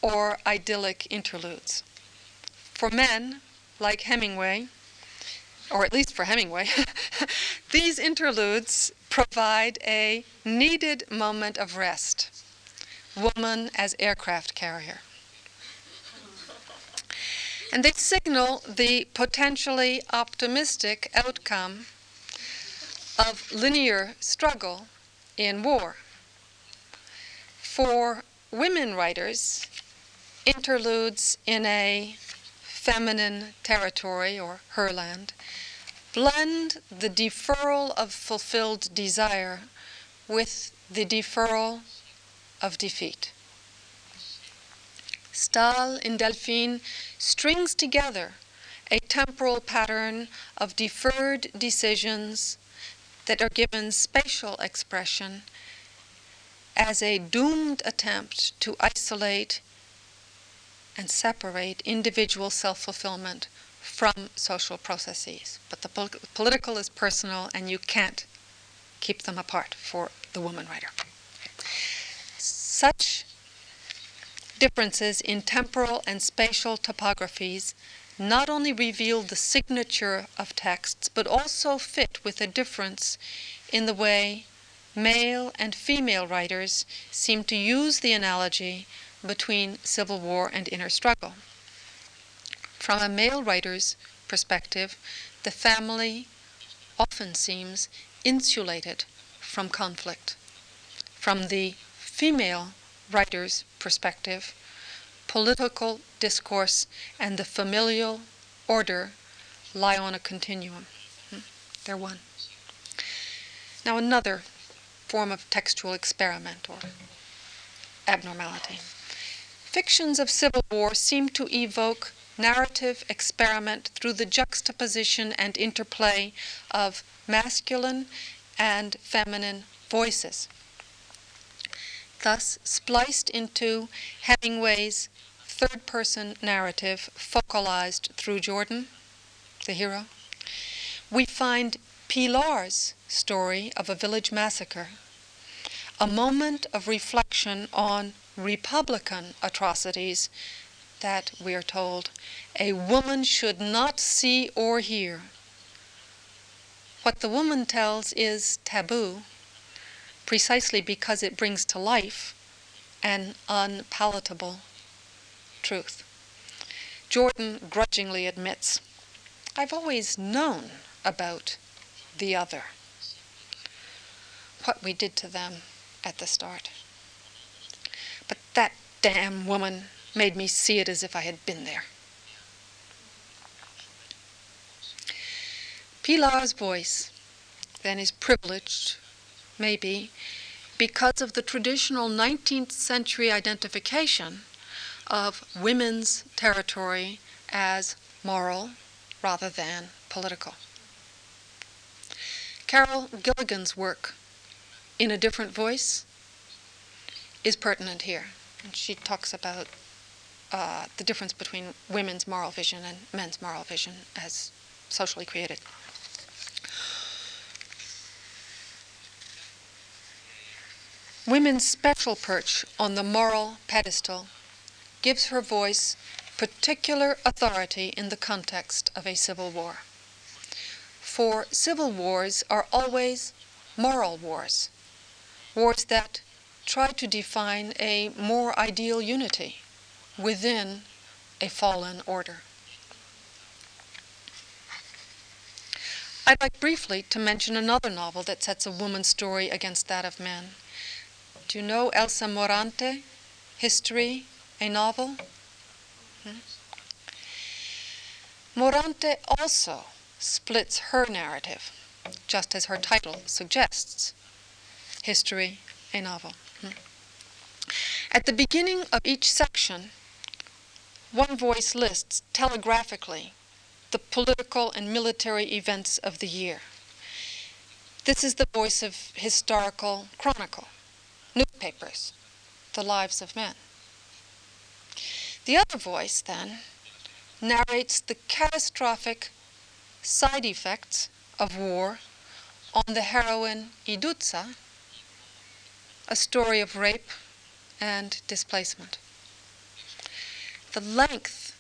or idyllic interludes. For men, like Hemingway, or at least for Hemingway, [LAUGHS] these interludes provide a needed moment of rest. Woman as aircraft carrier and they signal the potentially optimistic outcome of linear struggle in war. For women writers, interludes in a feminine territory or herland blend the deferral of fulfilled desire with the deferral of defeat. Stael in Delphine strings together a temporal pattern of deferred decisions that are given spatial expression as a doomed attempt to isolate and separate individual self fulfillment from social processes. But the pol- political is personal, and you can't keep them apart for the woman writer. Such differences in temporal and spatial topographies not only reveal the signature of texts, but also fit with a difference in the way male and female writers seem to use the analogy between civil war and inner struggle. From a male writer's perspective, the family often seems insulated from conflict. From the female writer's perspective, political discourse and the familial order lie on a continuum. Hmm? They're one. Now, another form of textual experiment or abnormality. Fictions of civil war seem to evoke narrative experiment through the juxtaposition and interplay of masculine and feminine voices. Thus, spliced into Hemingway's third person narrative, focalized through Jordan, the hero, we find Pilar's story of a village massacre, a moment of reflection on Republican atrocities that, we are told, a woman should not see or hear. What the woman tells is taboo precisely because it brings to life an unpalatable truth. Jordan grudgingly admits, I've always known about the other, what we did to them at the start. But that damn woman made me see it as if I had been there. Pilar's voice then is privileged, maybe, because of the traditional 19th century identification of women's territory as moral rather than political. Carol Gilligan's work, In a Different Voice, is pertinent here. And she talks about uh, the difference between women's moral vision and men's moral vision as socially created. Women's special perch on the moral pedestal gives her voice particular authority in the context of a civil war. For civil wars are always moral wars, wars that try to define a more ideal unity within a fallen order. I'd like briefly to mention another novel that sets a woman's story against that of men. Do you know Elsa Morante, History, a novel? Hmm? Morante also splits her narrative, just as her title suggests History, a novel. Hmm? At the beginning of each section, one voice lists telegraphically the political and military events of the year. This is the voice of historical chronicle, newspapers, the lives of men. The other voice, then, narrates the catastrophic side effects of war on the heroine Iduzza, a story of rape and displacement the length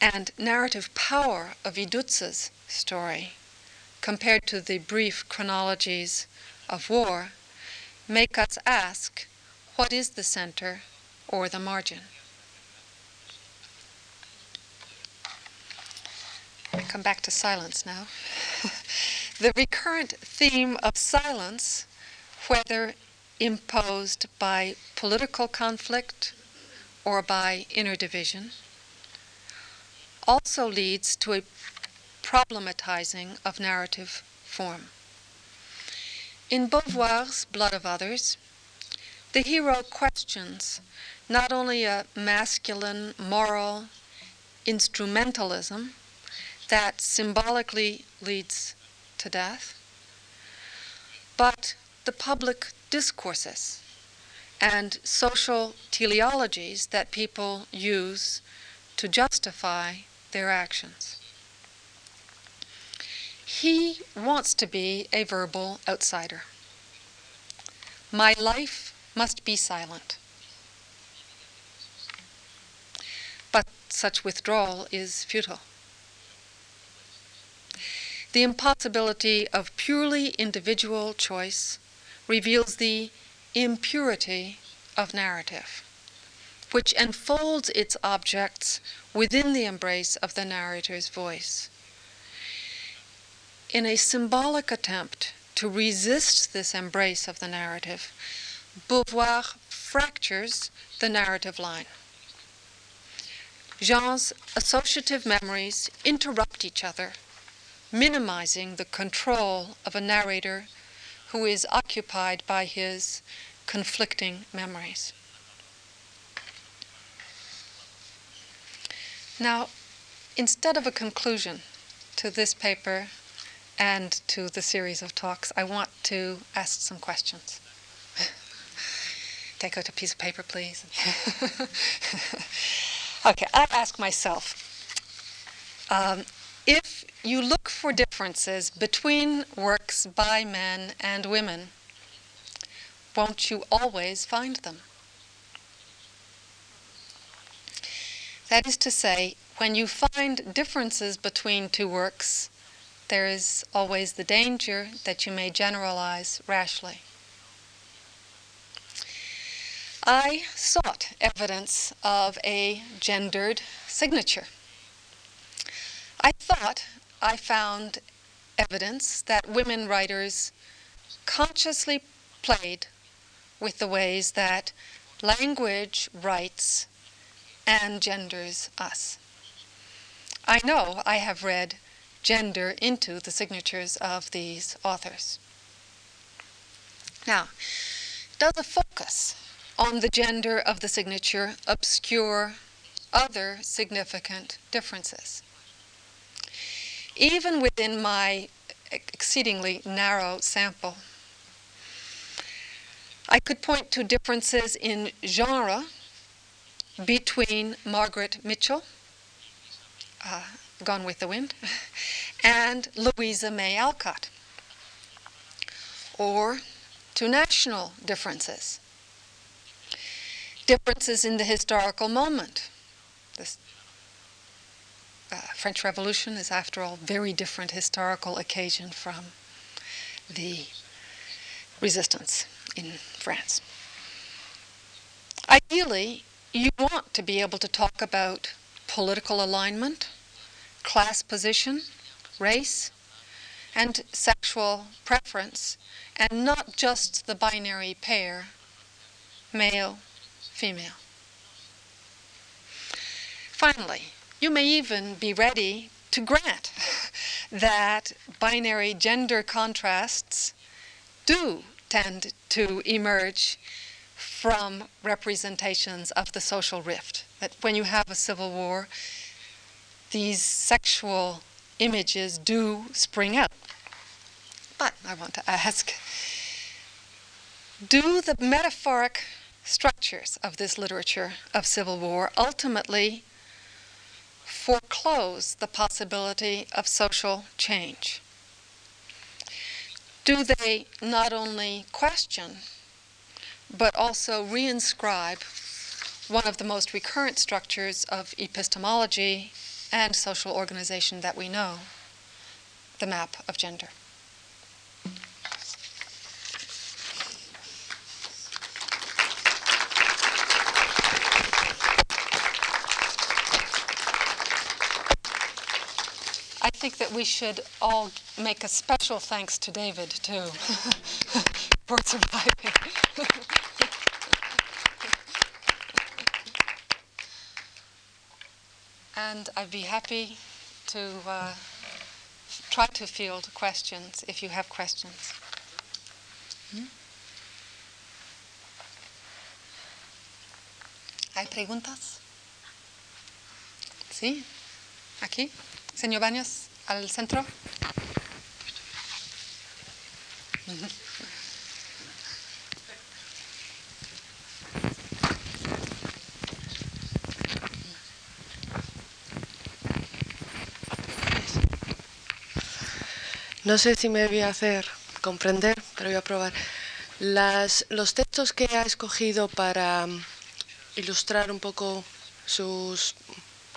and narrative power of Iduzza's story compared to the brief chronologies of war make us ask what is the center or the margin? I come back to silence now. [LAUGHS] the recurrent theme of silence, whether imposed by political conflict or by inner division, also leads to a problematizing of narrative form. In Beauvoir's Blood of Others, the hero questions not only a masculine moral instrumentalism that symbolically leads to death, but the public discourses and social teleologies that people use to justify their actions. He wants to be a verbal outsider. My life must be silent. But such withdrawal is futile. The impossibility of purely individual choice reveals the impurity of narrative, which enfolds its objects within the embrace of the narrator's voice in a symbolic attempt to resist this embrace of the narrative, Beauvoir fractures the narrative line. Jean's associative memories interrupt each other, minimizing the control of a narrator who is occupied by his conflicting memories. Now, instead of a conclusion to this paper and to the series of talks, I want to ask some questions. Take out a piece of paper, please. [LAUGHS] okay, I ask myself um, if you look for differences between works by men and women, won't you always find them? That is to say, when you find differences between two works, there is always the danger that you may generalize rashly. I sought evidence of a gendered signature. I thought I found evidence that women writers consciously played with the ways that language writes and genders us. I know I have read gender into the signatures of these authors. Now, does a focus on the gender of the signature obscure other significant differences? Even within my exceedingly narrow sample, I could point to differences in genre between Margaret Mitchell, uh, Gone with the Wind, [LAUGHS] and Louisa May Alcott, or to national differences. Differences in the historical moment. The uh, French Revolution is, after all, very different historical occasion from the resistance in France. Ideally, you want to be able to talk about political alignment, class position, race, and sexual preference, and not just the binary pair male, female. Finally, you may even be ready to grant [LAUGHS] that binary gender contrasts do tend to emerge from representations of the social rift. That when you have a civil war, these sexual images do spring up. But I want to ask do the metaphoric structures of this literature of civil war ultimately foreclose the possibility of social change? Do they not only question, but also reinscribe one of the most recurrent structures of epistemology and social organization that we know the map of gender. I think that we should all make a special thanks to David, too, [LAUGHS] for surviving. [LAUGHS] and I'd be happy to uh, try to field questions if you have questions. Hmm? ¿Hay preguntas? Sí, aquí. Señor Baños, al centro. [LAUGHS] No sé si me voy a hacer comprender, pero voy a probar. Las, los textos que ha escogido para ilustrar un poco sus,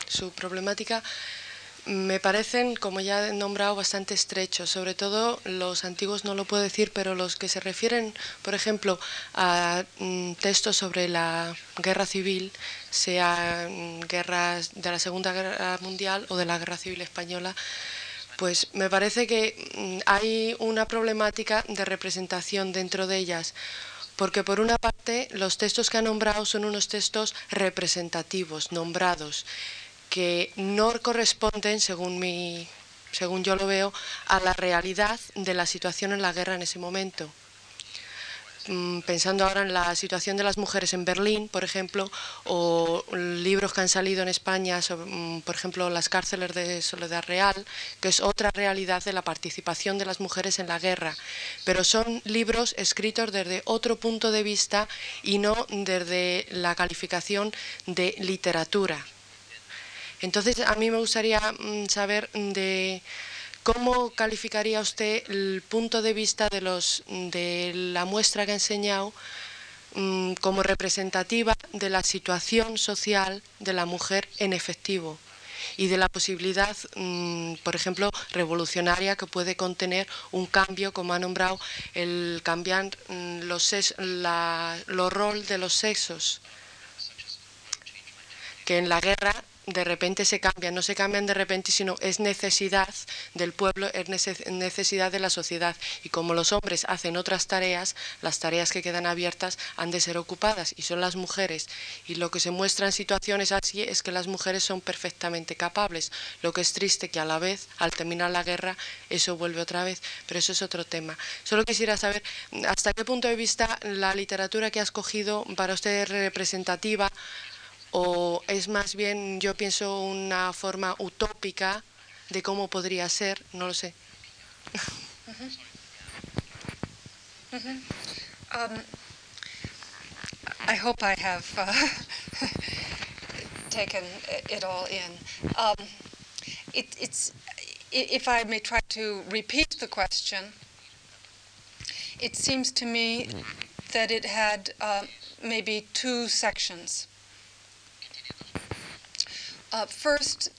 su problemática me parecen, como ya he nombrado, bastante estrechos. Sobre todo los antiguos no lo puedo decir, pero los que se refieren, por ejemplo, a mm, textos sobre la guerra civil, sea mm, guerras de la Segunda Guerra Mundial o de la Guerra Civil Española, pues me parece que mm, hay una problemática de representación dentro de ellas. Porque por una parte los textos que ha nombrado son unos textos representativos, nombrados, que no corresponden, según, mi, según yo lo veo, a la realidad de la situación en la guerra en ese momento. Mm, pensando ahora en la situación de las mujeres en Berlín, por ejemplo, o libros que han salido en España, sobre, mm, por ejemplo, las cárceles de Soledad Real, que es otra realidad de la participación de las mujeres en la guerra. Pero son libros escritos desde otro punto de vista y no desde la calificación de literatura. Entonces, a mí me gustaría mm, saber de cómo calificaría usted el punto de vista de, los, de la muestra que ha enseñado mm, como representativa de la situación social de la mujer en efectivo y de la posibilidad, mm, por ejemplo, revolucionaria que puede contener un cambio, como ha nombrado, el cambiar los, la, los rol de los sexos, que en la guerra de repente se cambian, no se cambian de repente, sino es necesidad del pueblo, es necesidad de la sociedad. Y como los hombres hacen otras tareas, las tareas que quedan abiertas han de ser ocupadas y son las mujeres. Y lo que se muestra en situaciones así es que las mujeres son perfectamente capables. Lo que es triste que a la vez, al terminar la guerra, eso vuelve otra vez. Pero eso es otro tema. Solo quisiera saber hasta qué punto de vista la literatura que ha escogido para usted es representativa o es más bien, yo pienso, una forma utópica de cómo podría ser, no lo sé. [LAUGHS] Um, I hope I have uh, [LAUGHS] taken it all in. Um, it, it's, if I may try to repeat the question, it seems to me that it had uh, maybe two sections. Uh, first,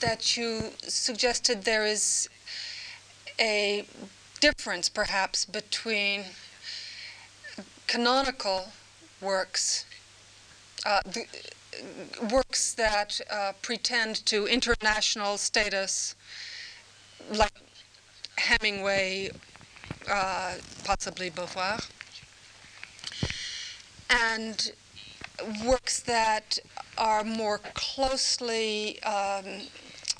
that you suggested there is a difference, perhaps, between canonical works, uh, the, works that uh, pretend to international status, like Hemingway, uh, possibly Beauvoir, and works that are more closely um,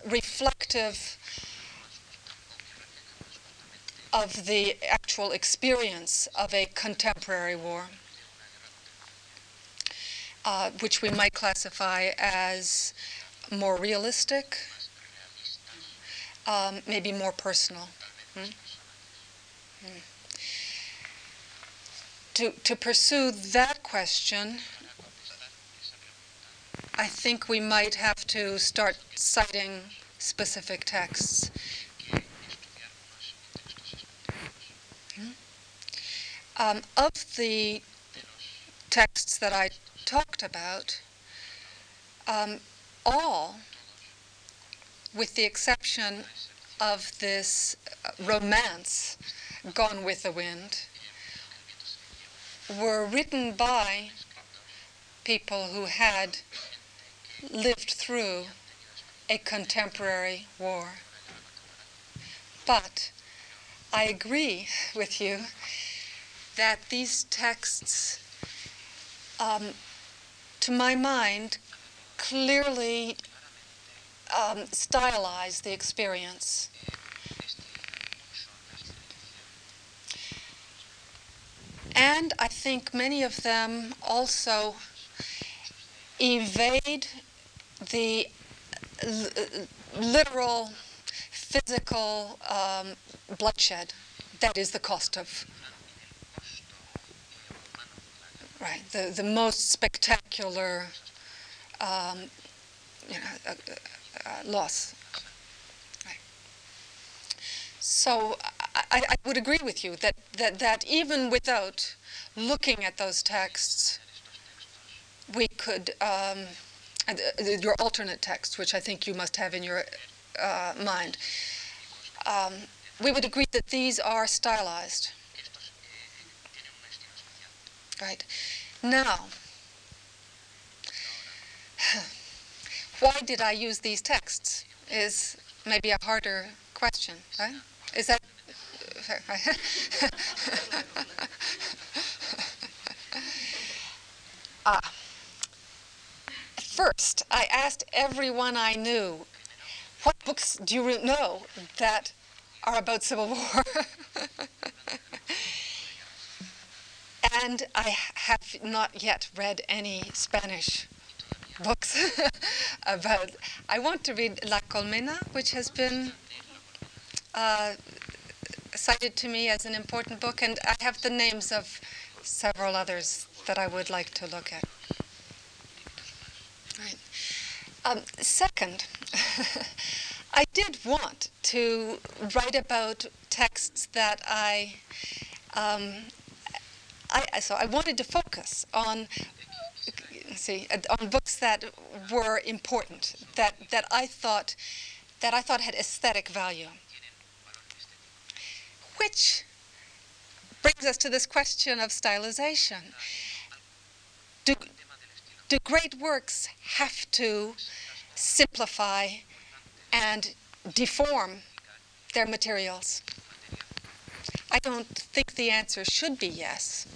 reflective of the actual experience of a contemporary war, uh, which we might classify as more realistic, um, maybe more personal. Hmm? Hmm. To, to pursue that question, I think we might have to start citing specific texts. Um, of the texts that I talked about, um, all, with the exception of this romance, Gone with the Wind, were written by people who had lived through a contemporary war. But I agree with you that these texts, um, to my mind, clearly um, stylize the experience. And I think many of them also evade the literal physical um, bloodshed that is the cost of right the, the most spectacular um, you know, uh, uh, loss right. so I, I would agree with you that, that, that even without looking at those texts we could um, uh, your alternate text, which I think you must have in your uh, mind, um, we would agree that these are stylized. Right. Now, [SIGHS] why did I use these texts is maybe a harder question, right? Is that [LAUGHS] ah. First, I asked everyone I knew, what books do you know that are about Civil War? [LAUGHS] and I have not yet read any Spanish books [LAUGHS] about. I want to read La Colmena, which has been uh, cited to me as an important book, and I have the names of several others that I would like to look at. Um, second, [LAUGHS] I did want to write about texts that I, um, I so I wanted to focus on see on books that were important that that I thought that I thought had aesthetic value which brings us to this question of stylization. Do, do great works have to simplify and deform their materials? I don't think the answer should be yes.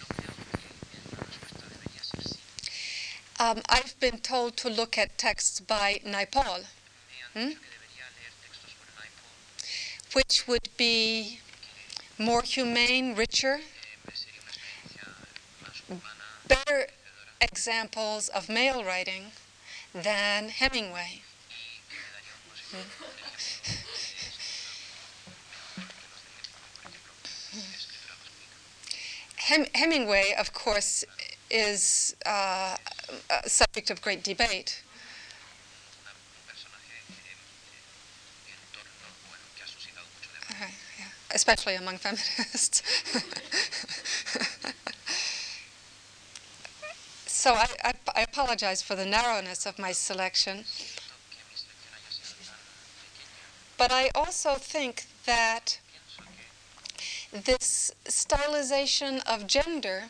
Um, I've been told to look at texts by Naipaul, hmm? which would be more humane, richer, better examples of male writing than Hemingway. Hem- Hemingway, of course, is uh, a subject of great debate. especially among feminists. [LAUGHS] so I, I, I, apologize for the narrowness of my selection. But I also think that this stylization of gender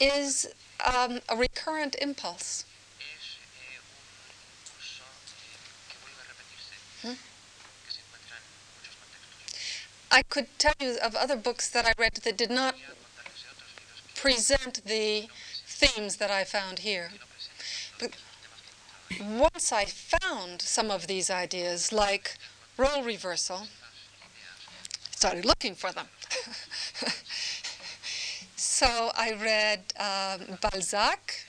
is um, a recurrent impulse. Hmm? I could tell you of other books that I read that did not present the themes that I found here. But once I found some of these ideas, like role reversal, started looking for them. [LAUGHS] so I read um, Balzac,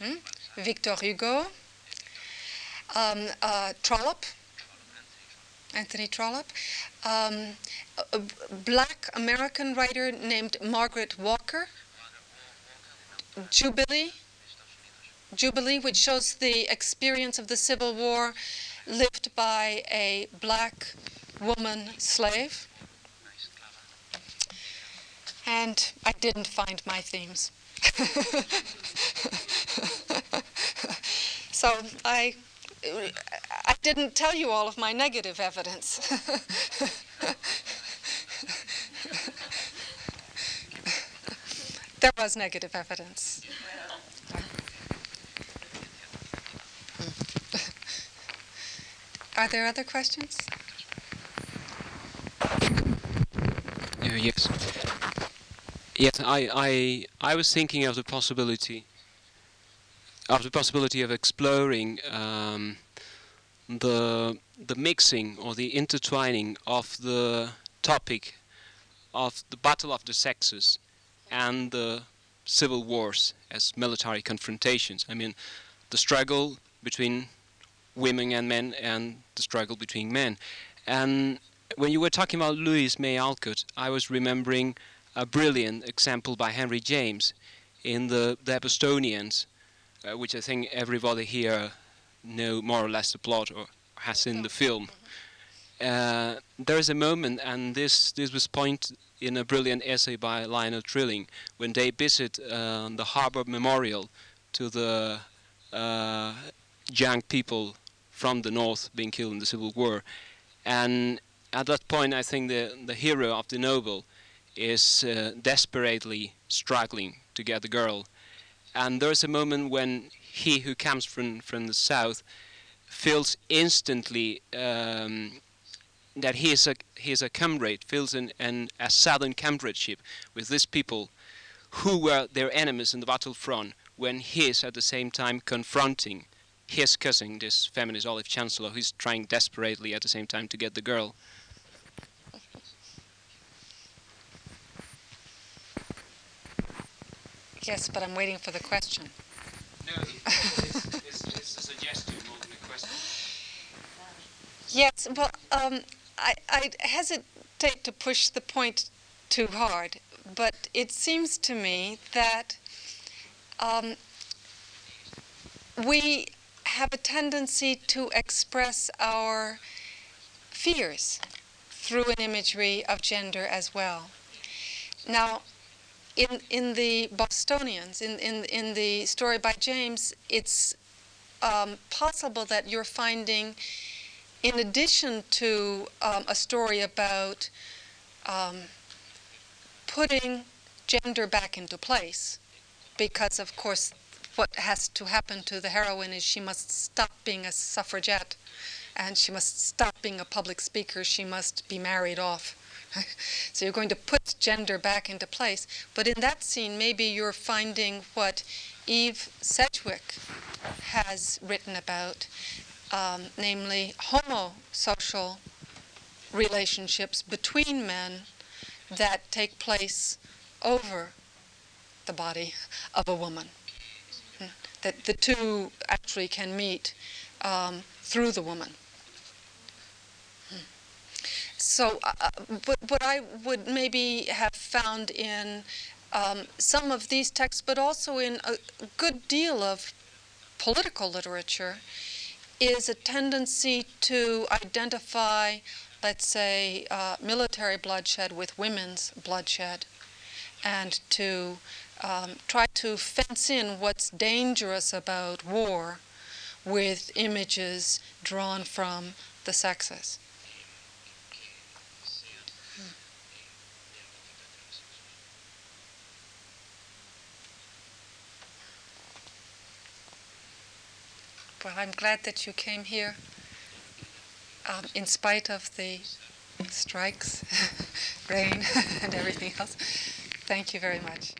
hmm, Victor Hugo, um, uh, Trollope, Anthony Trollope, um, a black American writer named Margaret Walker, Jubilee, Jubilee, which shows the experience of the Civil War lived by a black woman slave. And I didn't find my themes. [LAUGHS] so I I didn't tell you all of my negative evidence. [LAUGHS] there was negative evidence. Are there other questions? Uh, yes. Yes, I, I, I was thinking of the possibility of the possibility of exploring um, the the mixing or the intertwining of the topic of the battle of the sexes and the civil wars as military confrontations. I mean, the struggle between women and men and the struggle between men. And when you were talking about Louis May Alcott, I was remembering a brilliant example by Henry James in the, the Bostonians, uh, which I think everybody here know more or less the plot or has seen the film. Uh, there is a moment, and this this was pointed in a brilliant essay by Lionel Trilling when they visit uh, the Harvard Memorial, to the uh, young people from the north being killed in the civil war, and at that point, I think the the hero of the novel is uh, desperately struggling to get the girl, and there's a moment when he who comes from from the south feels instantly um, that he is a he is a comrade, feels an, an a southern comradeship with these people who were their enemies in the battlefront when he is at the same time confronting his cousin, this feminist Olive Chancellor, who's trying desperately at the same time to get the girl. Yes, but I'm waiting for the question. No, it's, it's, it's a suggestion more than a question. Yes, well, um, I, I hesitate to push the point too hard, but it seems to me that um, we have a tendency to express our fears through an imagery of gender as well. Now, in, in the Bostonians, in, in, in the story by James, it's um, possible that you're finding, in addition to um, a story about um, putting gender back into place, because of course what has to happen to the heroine is she must stop being a suffragette and she must stop being a public speaker, she must be married off. [LAUGHS] so you're going to put gender back into place. But in that scene, maybe you're finding what Eve Sedgwick has written about, um, namely homosocial relationships between men that take place over the body of a woman. Hmm. That the two actually can meet um, through the woman. So, uh, uh, what, what I would maybe have found in um, some of these texts, but also in a good deal of political literature, is a tendency to identify, let's say, uh, military bloodshed with women's bloodshed, and to um, try to fence in what's dangerous about war with images drawn from the sexes. Well, I'm glad that you came here um, in spite of the strikes, [LAUGHS] rain, [LAUGHS] and everything else. Thank you very much.